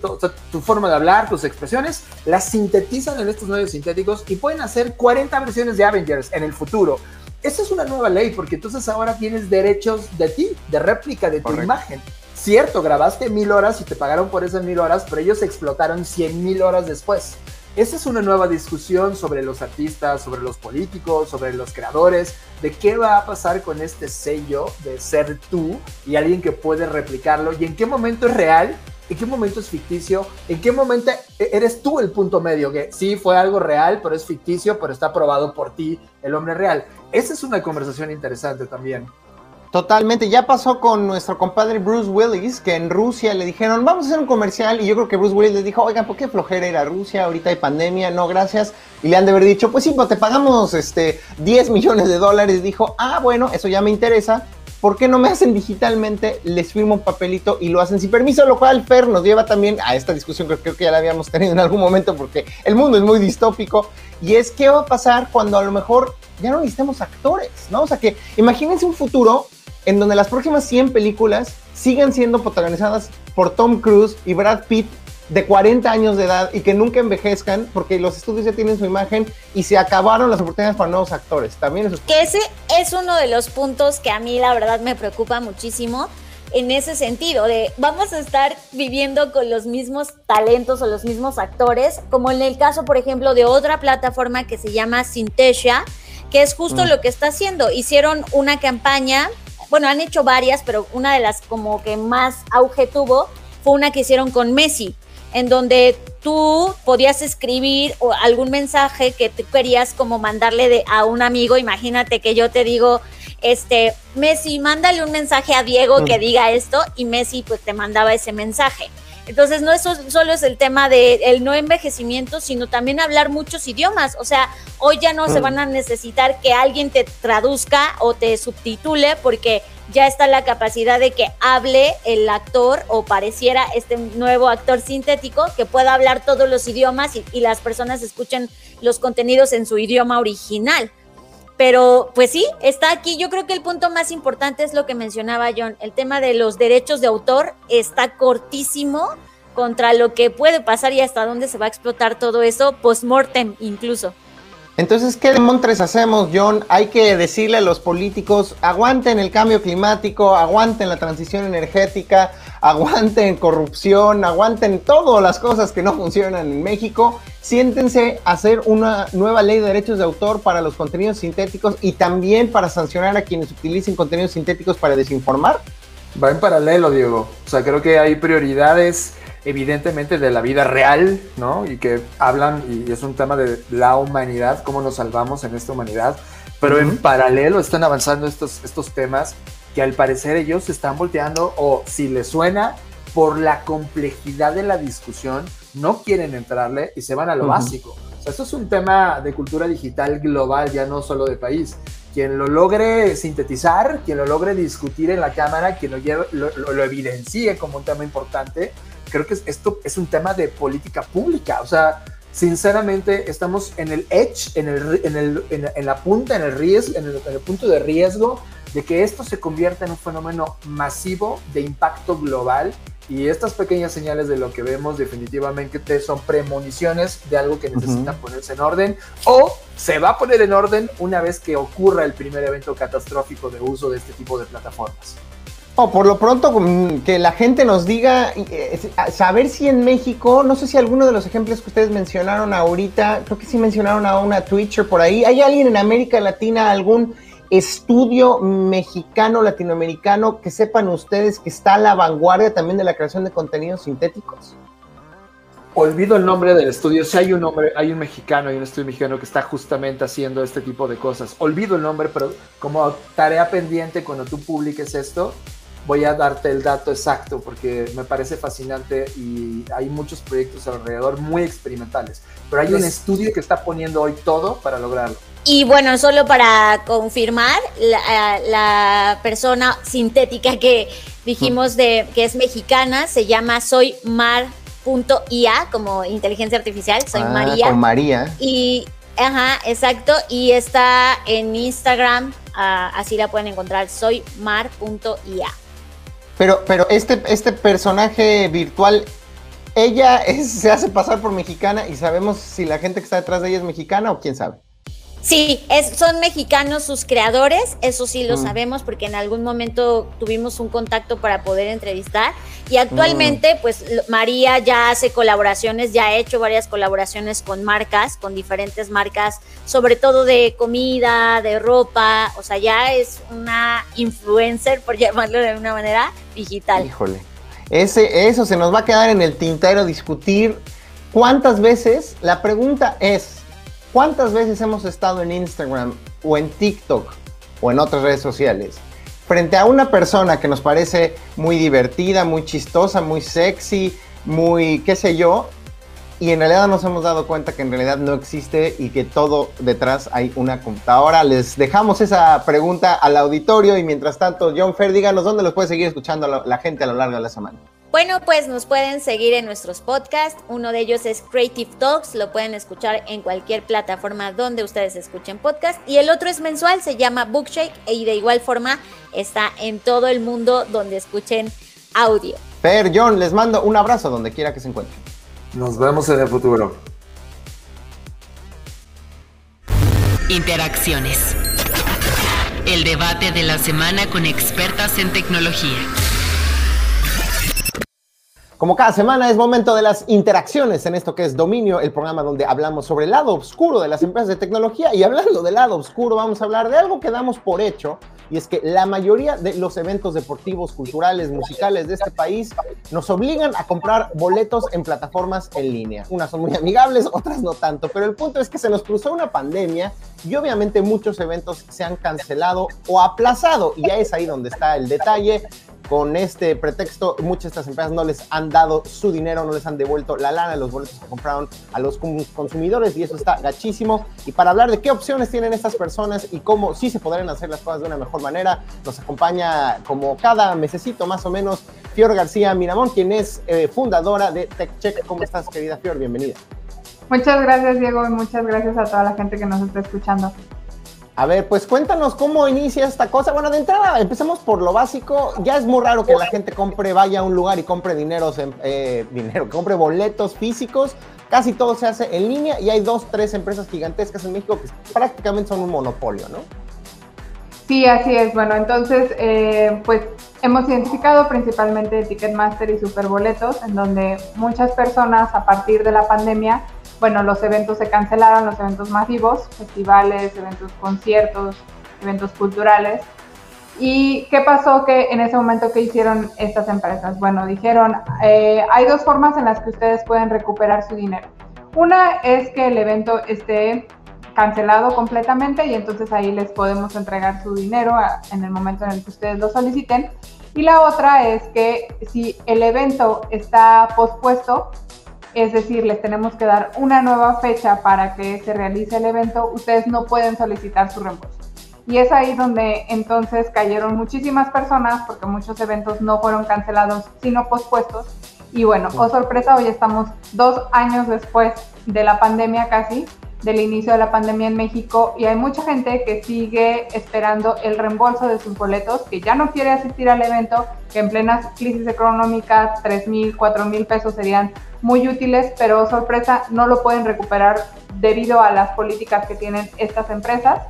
tu forma de hablar, tus expresiones, las sintetizan en estos medios sintéticos y pueden hacer 40 versiones de Avengers en el futuro. Esa es una nueva ley porque entonces ahora tienes derechos de ti, de réplica de tu imagen. Cierto, grabaste mil horas y te pagaron por esas mil horas, pero ellos explotaron cien mil horas después. Esa es una nueva discusión sobre los artistas, sobre los políticos, sobre los creadores, de qué va a pasar con este sello de ser tú y alguien que puede replicarlo y en qué momento es real, en qué momento es ficticio, en qué momento e-, eres tú el punto medio, que sí fue algo real, pero es ficticio, pero está probado por ti, el hombre real. Esa es una conversación interesante también. Totalmente, ya pasó con nuestro compadre Bruce Willis, que en Rusia le dijeron, vamos a hacer un comercial, y yo creo que Bruce Willis les dijo, oigan, ¿por qué flojera ir a Rusia? Ahorita hay pandemia, no, gracias. Y le han de haber dicho, pues sí, pues te pagamos este, 10 millones de dólares. Dijo, ah, bueno, eso ya me interesa. ¿Por qué no me hacen digitalmente? Les firmo un papelito y lo hacen sin permiso, lo cual Fer nos lleva también a esta discusión que creo que ya la habíamos tenido en algún momento porque el mundo es muy distópico. Y es qué va a pasar cuando a lo mejor ya no necesitemos actores, ¿no? O sea que imagínense un futuro en donde las próximas 100 películas sigan siendo protagonizadas por Tom Cruise y Brad Pitt de 40 años de edad y que nunca envejezcan porque los estudios ya tienen su imagen y se acabaron las oportunidades para nuevos actores. También eso. Que ese es uno de los puntos que a mí la verdad me preocupa muchísimo en ese sentido de vamos a estar viviendo con los mismos talentos o los mismos actores, como en el caso, por ejemplo, de otra plataforma que se llama Synthesia, que es justo mm. lo que está haciendo. Hicieron una campaña bueno, han hecho varias, pero una de las como que más auge tuvo fue una que hicieron con Messi, en donde tú podías escribir algún mensaje que tú querías como mandarle de, a un amigo. Imagínate que yo te digo, este, Messi, mándale un mensaje a Diego que diga esto y Messi pues te mandaba ese mensaje. Entonces, no eso solo es el tema del no envejecimiento, sino también hablar muchos idiomas. O sea, hoy ya no se van a necesitar que alguien te traduzca o te subtitule porque ya está la capacidad de que hable el actor o pareciera este nuevo actor sintético que pueda hablar todos los idiomas y, y las personas escuchen los contenidos en su idioma original. Pero pues sí, está aquí. Yo creo que el punto más importante es lo que mencionaba John. El tema de los derechos de autor está cortísimo contra lo que puede pasar y hasta dónde se va a explotar todo eso, post-mortem incluso. Entonces, ¿qué demontres hacemos, John? Hay que decirle a los políticos, aguanten el cambio climático, aguanten la transición energética, aguanten corrupción, aguanten todas las cosas que no funcionan en México. Siéntense a hacer una nueva ley de derechos de autor para los contenidos sintéticos y también para sancionar a quienes utilicen contenidos sintéticos para desinformar. Va en paralelo, Diego. O sea, creo que hay prioridades evidentemente de la vida real, ¿no? Y que hablan, y es un tema de la humanidad, cómo nos salvamos en esta humanidad, pero en paralelo están avanzando estos, estos temas que al parecer ellos están volteando, o si les suena, por la complejidad de la discusión, no quieren entrarle y se van a lo básico. O sea, esto es un tema de cultura digital global, ya no solo de país quien lo logre sintetizar, quien lo logre discutir en la cámara, quien lo, lleve, lo, lo, evidencie como un tema importante, creo que esto es un tema de política pública. O sea, sinceramente estamos en el edge, en, el, en, el, en, la punta, en el, riesgo, en el, en el punto de riesgo de que esto se convierta en un fenómeno masivo de impacto global y estas pequeñas señales de lo que vemos definitivamente son premoniciones de algo que necesita ponerse en orden o se va a poner en orden una vez que ocurra el primer evento catastrófico de uso de este tipo de plataformas. O por lo pronto mm, que la gente nos diga, eh, saber si en México, no sé si alguno de los ejemplos que ustedes mencionaron ahorita, creo que sí mencionaron a una Twitcher por ahí, ¿hay alguien en América Latina, algún estudio mexicano, latinoamericano, que sepan ustedes que está a la vanguardia también de la creación de contenidos sintéticos? Olvido el nombre del estudio. Si hay un nombre, hay un mexicano, hay un estudio mexicano que está justamente haciendo este tipo de cosas. Olvido el nombre, pero como tarea pendiente cuando tú publiques esto, voy a darte el dato exacto porque me parece fascinante y hay muchos proyectos alrededor muy experimentales. Pero hay un estudio que está poniendo hoy todo para lograrlo. Y bueno, solo para confirmar, la, persona sintética que dijimos de que es mexicana se llama Soy Mar.ia, como inteligencia artificial, soy ah, María. Con María. Y, ajá, exacto, y está en Instagram, ah, así la pueden encontrar, soy Mar.ia. Pero, pero este, este personaje virtual, ella se hace pasar por mexicana y sabemos si la gente que está detrás de ella es mexicana o quién sabe. Sí, es, son mexicanos sus creadores, eso sí lo mm. sabemos porque en algún momento tuvimos un contacto para poder entrevistar y actualmente mm. pues María ya hace colaboraciones, ya ha hecho varias colaboraciones con marcas, con diferentes marcas, sobre todo de comida, de ropa, o sea, ya es una influencer, por [laughs] llamarlo de una manera, digital. Híjole, Ese, eso se nos va a quedar en el tintero discutir cuántas veces, la pregunta es, ¿Cuántas veces hemos estado en Instagram o en TikTok o en otras redes sociales frente a una persona que nos parece muy divertida, muy chistosa, muy sexy, muy qué sé yo, y en realidad nos hemos dado cuenta que en realidad no existe y que todo detrás hay una computadora. Les dejamos esa pregunta al auditorio y mientras tanto, John Fer, díganos dónde los puede seguir escuchando la gente a lo largo de la semana. Bueno, pues nos pueden seguir en nuestros podcasts. Uno de ellos es Creative Talks, lo pueden escuchar en cualquier plataforma donde ustedes escuchen podcast. Y el otro es mensual, se llama Bookshake y de igual forma está en todo el mundo donde escuchen audio. Per, John, les mando un abrazo donde quiera que se encuentren. Nos vemos en el futuro. Interacciones. El debate de la semana con expertas en tecnología. Como cada semana es momento de las interacciones en esto que es Dominio, el programa donde hablamos sobre el lado oscuro de las empresas de tecnología. Y hablando del lado oscuro, vamos a hablar de algo que damos por hecho, y es que la mayoría de los eventos deportivos, culturales, musicales de este país nos obligan a comprar boletos en plataformas en línea. Unas son muy amigables, otras no tanto, pero el punto es que se nos cruzó una pandemia y obviamente muchos eventos se han cancelado o aplazado, y ya es ahí donde está el detalle con este pretexto, muchas de estas empresas no les han dado su dinero, no les han devuelto la lana los boletos que compraron a los consumidores y eso está gachísimo. Y para hablar de qué opciones tienen estas personas y cómo sí se podrían hacer las cosas de una mejor manera, nos acompaña como cada mesecito más o menos Fior García Miramón, quien es eh, fundadora de TechCheck. ¿Cómo estás, querida Fior? Bienvenida. Muchas gracias, Diego, y muchas gracias a toda la gente que nos está escuchando. A ver, pues cuéntanos cómo inicia esta cosa. Bueno, de entrada, empecemos por lo básico. Ya es muy raro que la gente compre, vaya a un lugar y compre dineros, eh, dinero, [laughs] compre boletos físicos. casi todo se hace en línea y hay dos, tres empresas gigantescas en México que prácticamente son un monopolio, ¿no? Sí, así es. Bueno, entonces, eh, pues hemos identificado principalmente Ticketmaster y Superboletos, en donde muchas personas a partir de la pandemia, bueno, los eventos se cancelaron, los eventos masivos, festivales, eventos, conciertos, eventos culturales. ¿Y qué pasó que en ese momento que hicieron estas empresas? Bueno, dijeron, eh, hay dos formas en las que ustedes pueden recuperar su dinero. Una es que el evento esté cancelado completamente y entonces ahí les podemos entregar su dinero en el momento en el que ustedes lo soliciten. Y la otra es que si el evento está pospuesto, es decir, les tenemos que dar una nueva fecha para que se realice el evento, ustedes no pueden solicitar su reembolso. Y es ahí donde entonces cayeron muchísimas personas porque muchos eventos no fueron cancelados, sino pospuestos. Y bueno, oh sorpresa, hoy estamos dos años después de la pandemia casi del inicio de la pandemia en México y hay mucha gente que sigue esperando el reembolso de sus boletos, que ya no quiere asistir al evento, que en plena crisis económica 3 mil, 4 mil pesos serían muy útiles, pero sorpresa, no lo pueden recuperar debido a las políticas que tienen estas empresas.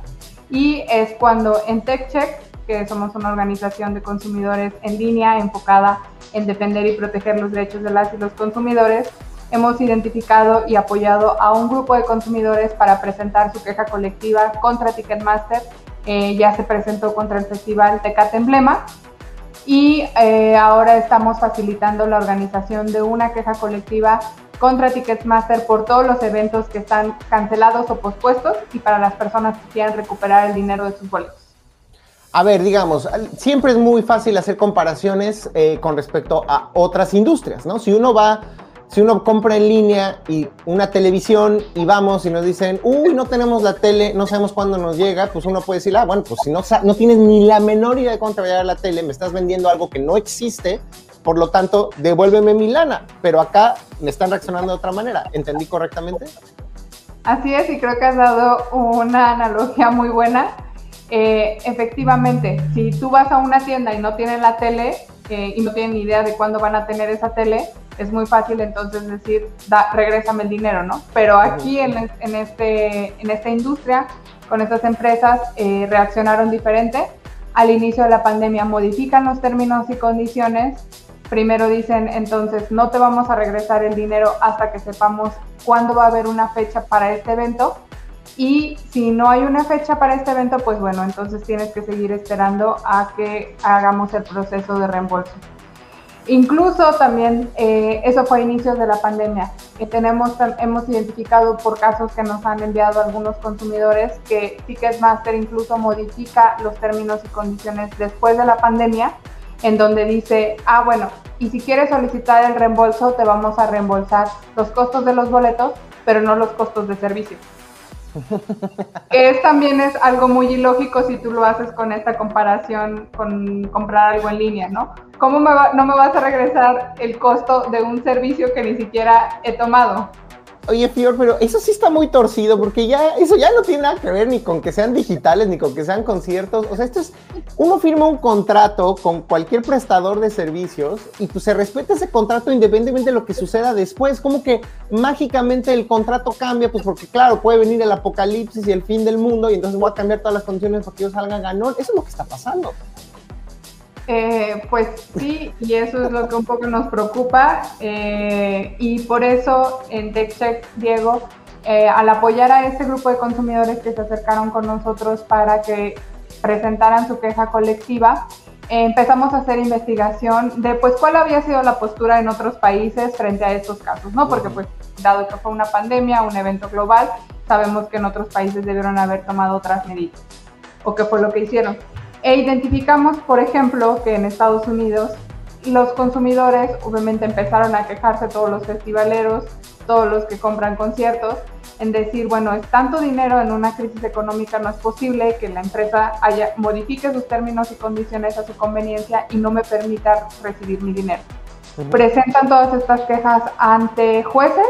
Y es cuando en TechCheck, que somos una organización de consumidores en línea enfocada en defender y proteger los derechos de las y los consumidores, hemos identificado y apoyado a un grupo de consumidores para presentar su queja colectiva contra Ticketmaster. Eh, ya se presentó contra el festival Tecate Emblema y eh, ahora estamos facilitando la organización de una queja colectiva contra Ticketmaster por todos los eventos que están cancelados o pospuestos y para las personas que quieran recuperar el dinero de sus boletos. A ver, digamos, siempre es muy fácil hacer comparaciones eh, con respecto a otras industrias, ¿no? Si uno va si uno compra en línea y una televisión y vamos y nos dicen, uy, no tenemos la tele, no sabemos cuándo nos llega, pues uno puede decir, ah, bueno, pues si no, no tienes ni la menor idea de cuándo te va a llegar la tele, me estás vendiendo algo que no existe, por lo tanto, devuélveme mi lana. Pero acá me están reaccionando de otra manera. ¿Entendí correctamente? Así es, y creo que has dado una analogía muy buena. Eh, efectivamente, si tú vas a una tienda y no tienen la tele eh, y no tienen ni idea de cuándo van a tener esa tele, es muy fácil entonces decir, da, regrésame el dinero, ¿no? Pero aquí en, en, este, en esta industria, con estas empresas, eh, reaccionaron diferente. Al inicio de la pandemia modifican los términos y condiciones. Primero dicen, entonces, no te vamos a regresar el dinero hasta que sepamos cuándo va a haber una fecha para este evento. Y si no hay una fecha para este evento, pues bueno, entonces tienes que seguir esperando a que hagamos el proceso de reembolso. Incluso también, eh, eso fue a inicios de la pandemia, que tenemos, hemos identificado por casos que nos han enviado algunos consumidores que Ticketmaster incluso modifica los términos y condiciones después de la pandemia, en donde dice, ah, bueno, y si quieres solicitar el reembolso, te vamos a reembolsar los costos de los boletos, pero no los costos de servicio que es, también es algo muy ilógico si tú lo haces con esta comparación con comprar algo en línea, ¿no? ¿Cómo no me vas a regresar el costo de un servicio que ni siquiera he tomado? Oye, Fior, pero eso sí está muy torcido, porque ya, eso ya no tiene nada que ver ni con que sean digitales, ni con que sean conciertos. O sea, esto es, uno firma un contrato con cualquier prestador de servicios y pues se respeta ese contrato independientemente de lo que suceda después. Como que mágicamente el contrato cambia, pues porque claro, puede venir el apocalipsis y el fin del mundo y entonces voy a cambiar todas las condiciones para que ellos salgan ganón. Eso es lo que está pasando. Eh, pues sí, y eso es lo que un poco nos preocupa eh, y por eso en TechCheck, Diego, eh, al apoyar a este grupo de consumidores que se acercaron con nosotros para que presentaran su queja colectiva, empezamos a hacer investigación de pues cuál había sido la postura en otros países frente a estos casos, ¿no? Porque pues dado que fue una pandemia, un evento global, sabemos que en otros países debieron haber tomado otras medidas o qué fue lo que hicieron. E identificamos, por ejemplo, que en Estados Unidos los consumidores obviamente empezaron a quejarse, todos los festivaleros, todos los que compran conciertos, en decir, bueno, es tanto dinero en una crisis económica, no es posible que la empresa haya, modifique sus términos y condiciones a su conveniencia y no me permita recibir mi dinero. Presentan todas estas quejas ante jueces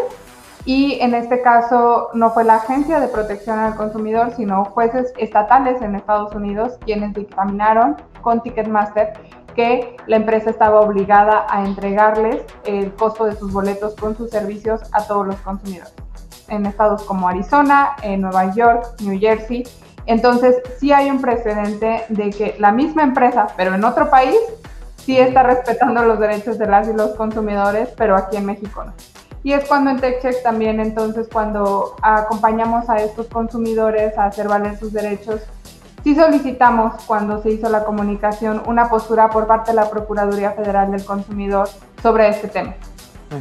y en este caso no fue la Agencia de Protección al Consumidor, sino jueces estatales en Estados Unidos quienes dictaminaron con Ticketmaster que la empresa estaba obligada a entregarles el costo de sus boletos con sus servicios a todos los consumidores. En estados como Arizona, Nueva York, New Jersey. Entonces, sí hay un precedente de que la misma empresa, pero en otro país, sí está respetando los derechos de las y los consumidores, pero aquí en México no. Y es cuando en TechCheck también, entonces, cuando acompañamos a estos consumidores a hacer valer sus derechos, sí solicitamos, cuando se hizo la comunicación, una postura por parte de la Procuraduría Federal del Consumidor sobre este tema.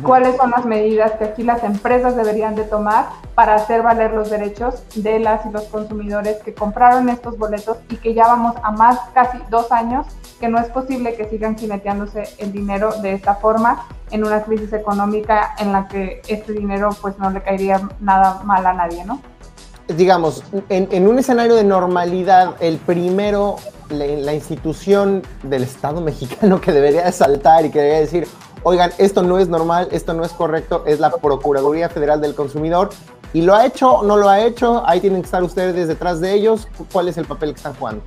¿Cuáles son las medidas que aquí las empresas deberían de tomar para hacer valer los derechos de las y los consumidores que compraron estos boletos y que ya vamos a más casi dos años que no es posible que sigan jineteándose el dinero de esta forma en una crisis económica en la que este dinero pues no le caería nada mal a nadie, ¿no? Digamos, en, un escenario de normalidad, el primero, la, institución del Estado [laughs] mexicano que debería saltar y que debería decir, oigan, esto no es normal, esto no es correcto, es la Procuraduría Federal del Consumidor. Y lo ha hecho, no lo ha hecho, ahí tienen que estar ustedes detrás de ellos. ¿Cuál es el papel que están jugando?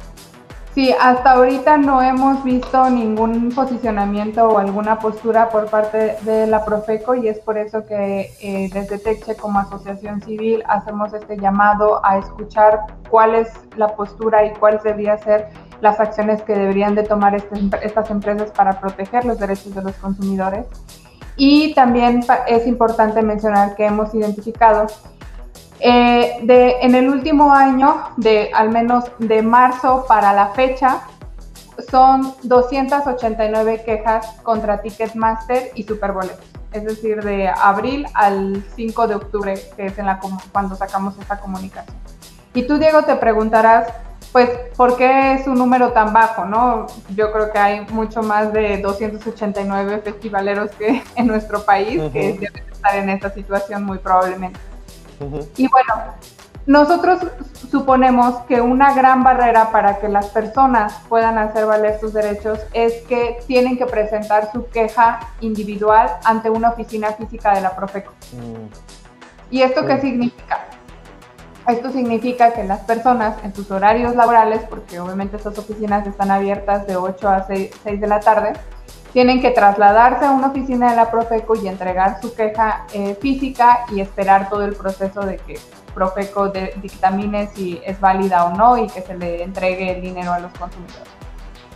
Sí, hasta ahorita no hemos visto ningún posicionamiento o alguna postura por parte de la Profeco y es por eso que eh, desde TECHE como asociación civil hacemos este llamado a escuchar cuál es la postura y cuál debería ser las acciones que deberían de tomar este, estas empresas para proteger los derechos de los consumidores. Y también es importante mencionar que hemos identificado eh, de, en el último año, de al menos de marzo para la fecha, son 289 quejas contra Ticketmaster y Superboletos. Es decir, de abril al 5 de octubre, que es en la, cuando sacamos esta comunicación. Y tú, Diego, te preguntarás, pues, ¿por qué es un número tan bajo? ¿no? Yo creo que hay mucho más de 289 festivaleros que [laughs] en nuestro país que deben estar en esta situación muy probablemente. Y bueno, nosotros suponemos que una gran barrera para que las personas puedan hacer valer sus derechos es que tienen que presentar su queja individual ante una oficina física de la Profeco. Mm. ¿Y esto qué significa? Esto significa que las personas en sus horarios laborales, porque obviamente estas oficinas están abiertas de 8 a 6, 6 de la tarde, tienen que trasladarse a una oficina de la Profeco y entregar su queja eh, física y esperar todo el proceso de que Profeco dictamine si es válida o no y que se le entregue el dinero a los consumidores.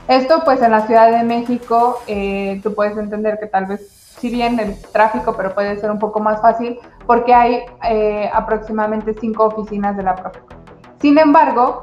Esto pues en la Ciudad de México eh, tú puedes entender que tal vez si bien el tráfico, pero puede ser un poco más fácil porque hay eh, aproximadamente cinco oficinas de la Profeco. Sin embargo,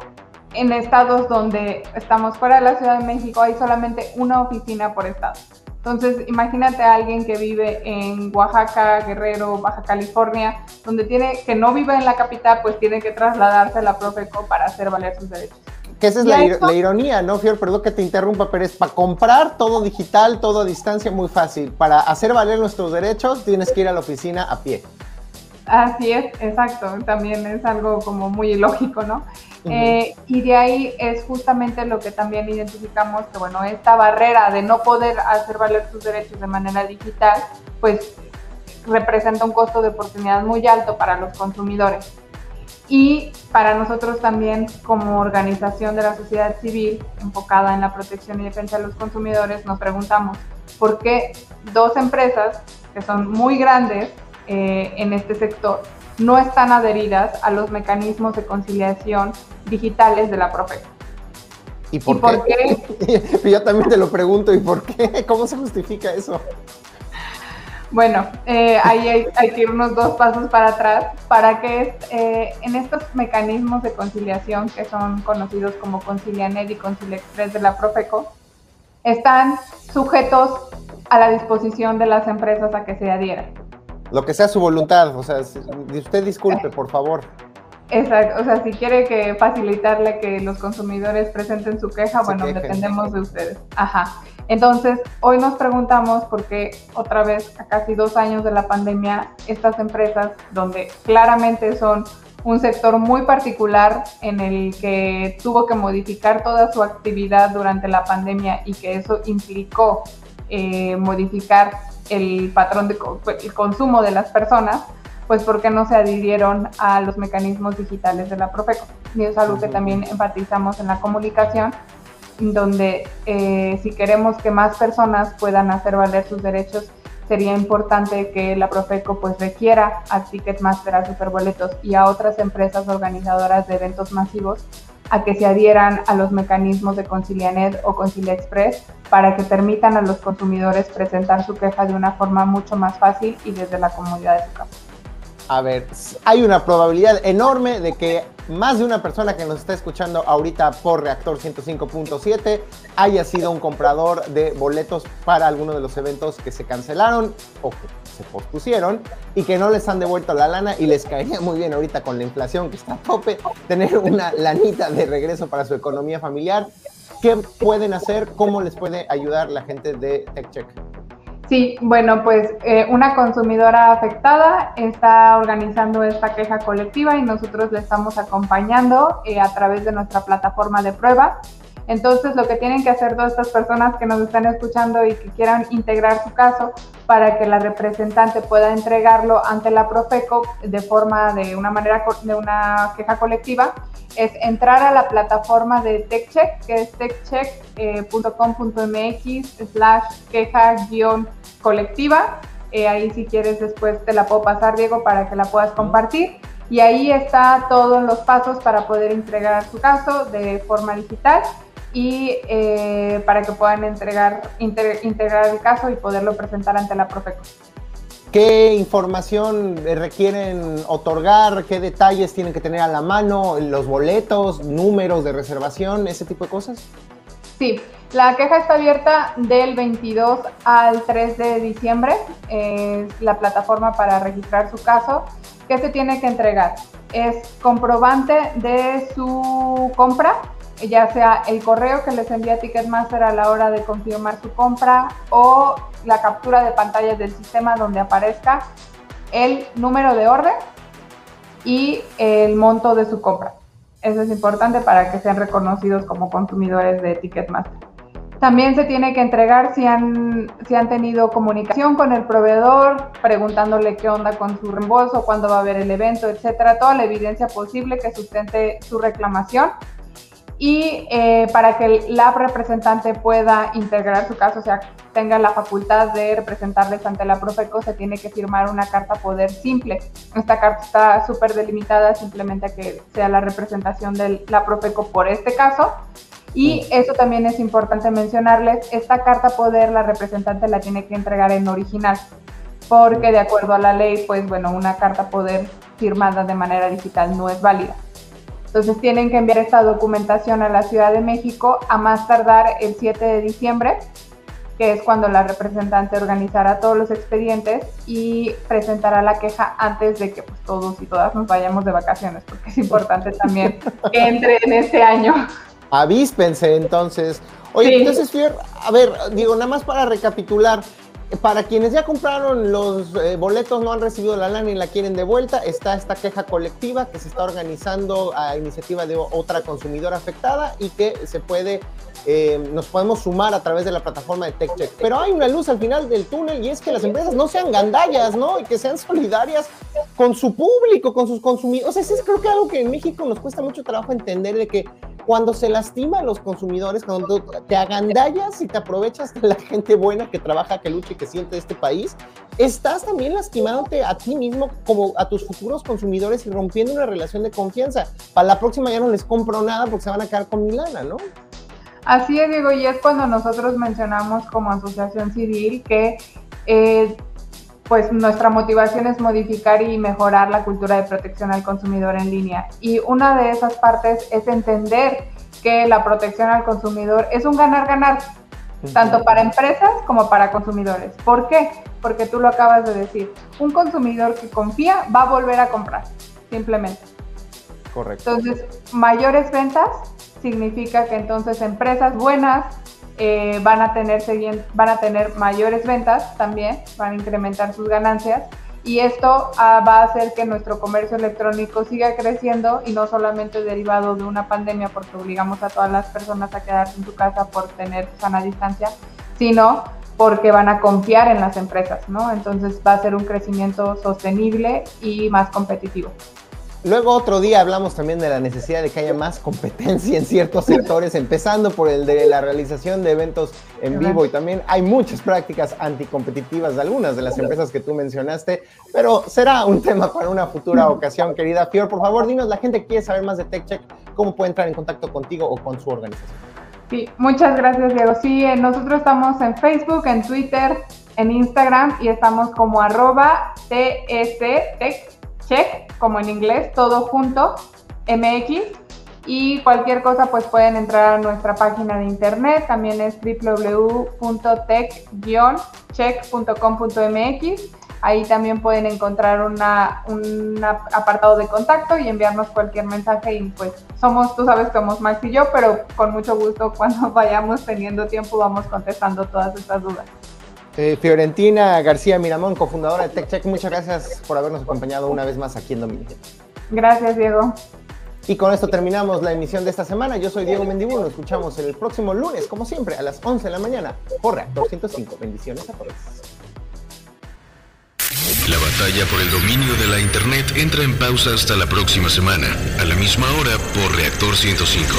en estados donde estamos fuera de la Ciudad de México hay solamente una oficina por estado. Entonces, imagínate a alguien que vive en Oaxaca, Guerrero, Baja California, donde tiene que no vive en la capital, pues tiene que trasladarse a la Profeco para hacer valer sus derechos. Que esa es la, ironía, ¿no, Fior? Perdón que te interrumpa, pero es para comprar todo digital, todo a distancia, muy fácil. Para hacer valer nuestros derechos, tienes que ir a la oficina a pie. Así es, exacto. También es algo como muy ilógico, ¿no? Eh, y de ahí es justamente lo que también identificamos, que bueno, esta barrera de no poder hacer valer sus derechos de manera digital, pues representa un costo de oportunidad muy alto para los consumidores. Y para nosotros también como organización de la sociedad civil enfocada en la protección y defensa de los consumidores, nos preguntamos por qué dos empresas que son muy grandes eh, en este sector no están adheridas a los mecanismos de conciliación digitales de la Profeco. ¿Y por, qué? [laughs] Yo también te lo pregunto, ¿y por qué? [laughs] ¿Cómo se justifica eso? Bueno, eh, ahí hay, que irnos dos pasos para atrás para que eh, en estos mecanismos de conciliación que son conocidos como Concilianet y Conciliexpress de la Profeco, están sujetos a la disposición de las empresas a que se adhieran. Lo que sea su voluntad, o sea, usted disculpe, por favor. Exacto, o sea, si quiere que facilitarle que los consumidores presenten su queja, bueno, dependemos de ustedes. Ajá. Entonces, hoy nos preguntamos por qué otra vez, a casi dos años de la pandemia, estas empresas, donde claramente son un sector muy particular en el que tuvo que modificar toda su actividad durante la pandemia y que eso implicó eh, modificar el patrón de el consumo de las personas, pues porque no se adhirieron a los mecanismos digitales de la Profeco. Y es algo que también enfatizamos en la comunicación, donde eh, si queremos que más personas puedan hacer valer sus derechos, sería importante que la Profeco pues requiera a Ticketmaster, a Superboletos y a otras empresas organizadoras de eventos masivos a que se adhieran a los mecanismos de Concilianet o Concilia Express para que permitan a los consumidores presentar su queja de una forma mucho más fácil y desde la comodidad de su casa. A ver, hay una probabilidad enorme de que más de una persona que nos está escuchando ahorita por Reactor 105.7 haya sido un comprador de boletos para alguno de los eventos que se cancelaron o que se pospusieron y que no les han devuelto la lana y les caería muy bien ahorita con la inflación que está a tope tener una lanita de regreso para su economía familiar. ¿Qué pueden hacer? ¿Cómo les puede ayudar la gente de TechCheck? Sí, bueno, pues eh, una consumidora afectada está organizando esta queja colectiva y nosotros le estamos acompañando eh, a través de nuestra plataforma de prueba. Entonces, lo que tienen que hacer todas estas personas que nos están escuchando y que quieran integrar su caso para que la representante pueda entregarlo ante la Profeco de forma de una manera de una queja colectiva es entrar a la plataforma de TechCheck, que es techcheck.com.mx slash queja guion colectiva. Eh, ahí si quieres después te la puedo pasar, Diego, para que la puedas compartir. Y ahí está todos los pasos para poder entregar su caso de forma digital y eh, para que puedan entregar, integrar el caso y poderlo presentar ante la Profeco. ¿Qué información requieren otorgar? ¿Qué detalles tienen que tener a la mano? ¿Los boletos, números de reservación, ese tipo de cosas? Sí, la queja está abierta del 22 al 3 de diciembre. Es la plataforma para registrar su caso. ¿Qué se tiene que entregar? Es comprobante de su compra, ya sea el correo que les envía Ticketmaster a la hora de confirmar su compra o la captura de pantalla del sistema donde aparezca el número de orden y el monto de su compra. Eso es importante para que sean reconocidos como consumidores de Ticketmaster. También se tiene que entregar si han, si han tenido comunicación con el proveedor, preguntándole qué onda con su reembolso, cuándo va a haber el evento, etcétera, toda la evidencia posible que sustente su reclamación y eh, para que la representante pueda integrar su caso, o sea, tenga la facultad de representarles ante la Profeco, se tiene que firmar una carta poder simple. Esta carta está súper delimitada, simplemente que sea la representación de la Profeco por este caso. Y eso también es importante mencionarles, esta carta poder la representante la tiene que entregar en original, porque de acuerdo a la ley, pues bueno, una carta poder firmada de manera digital no es válida. Entonces tienen que enviar esta documentación a la Ciudad de México a más tardar el 7 de diciembre, que es cuando la representante organizará todos los expedientes y presentará la queja antes de que pues, todos y todas nos vayamos de vacaciones, porque es importante también [laughs] que entre en este año. Avíspense entonces. Oye, entonces, Fier, a ver, digo, nada más para recapitular, para quienes ya compraron los eh, boletos, no han recibido la lana y la quieren de vuelta, está esta queja colectiva que se está organizando a iniciativa de otra consumidora afectada y que se puede, eh, nos podemos sumar a través de la plataforma de TechCheck. Pero hay una luz al final del túnel y es que las empresas no sean gandallas, ¿no? Y que sean solidarias con su público, con sus consumidores. O sea, es creo que algo que en México nos cuesta mucho trabajo entender de que cuando se lastima a los consumidores, cuando te agandallas y te aprovechas de la gente buena que trabaja, que lucha y que siente este país, estás también lastimándote a ti mismo como a tus futuros consumidores y rompiendo una relación de confianza. Para la próxima ya no les compro nada porque se van a quedar con mi lana, ¿no? Así es, Diego, y es cuando nosotros mencionamos como asociación civil que eh, pues nuestra motivación es modificar y mejorar la cultura de protección al consumidor en línea. Y una de esas partes es entender que la protección al consumidor es un ganar-ganar, tanto para empresas como para consumidores. ¿Por qué? Porque tú lo acabas de decir, un consumidor que confía va a volver a comprar, simplemente. Correcto. Entonces, mayores ventas significa que entonces empresas buenas, eh, van, a tener, van a tener mayores ventas también, van a incrementar sus ganancias y esto ah, va a hacer que nuestro comercio electrónico siga creciendo y no solamente derivado de una pandemia porque obligamos a todas las personas a quedarse en su casa por tener sana distancia, sino porque van a confiar en las empresas, ¿no? Entonces va a ser un crecimiento sostenible y más competitivo. Luego otro día hablamos también de la necesidad de que haya más competencia en ciertos sectores, empezando por el de la realización de eventos en vivo y también hay muchas prácticas anticompetitivas de algunas de las empresas que tú mencionaste, pero será un tema para una futura ocasión, querida Fior. Por favor, dinos, la gente que quiere saber más de TechCheck, ¿cómo puede entrar en contacto contigo o con su organización? Sí, muchas gracias, Diego. Sí, eh, nosotros estamos en Facebook, en Twitter, en Instagram y estamos como arroba TSTech check, como en inglés, todo junto, MX. Y cualquier cosa, pues pueden entrar a nuestra página de internet, también es www.tech-check.com.mx. Ahí también pueden encontrar un apartado de contacto y enviarnos cualquier mensaje. Y pues somos, tú sabes, somos Max y yo, pero con mucho gusto cuando [laughs] vayamos teniendo tiempo vamos contestando todas estas dudas. Eh, Fiorentina García Miramón, cofundadora de TechCheck, muchas gracias por habernos acompañado una vez más aquí en Dominio. Gracias, Diego. Y con esto terminamos la emisión de esta semana. Yo soy Diego Mendibú. Nos escuchamos el próximo lunes, como siempre, a las 11 de la mañana por Reactor 105. Bendiciones a todos. La batalla por el dominio de la Internet entra en pausa hasta la próxima semana, a la misma hora por Reactor 105.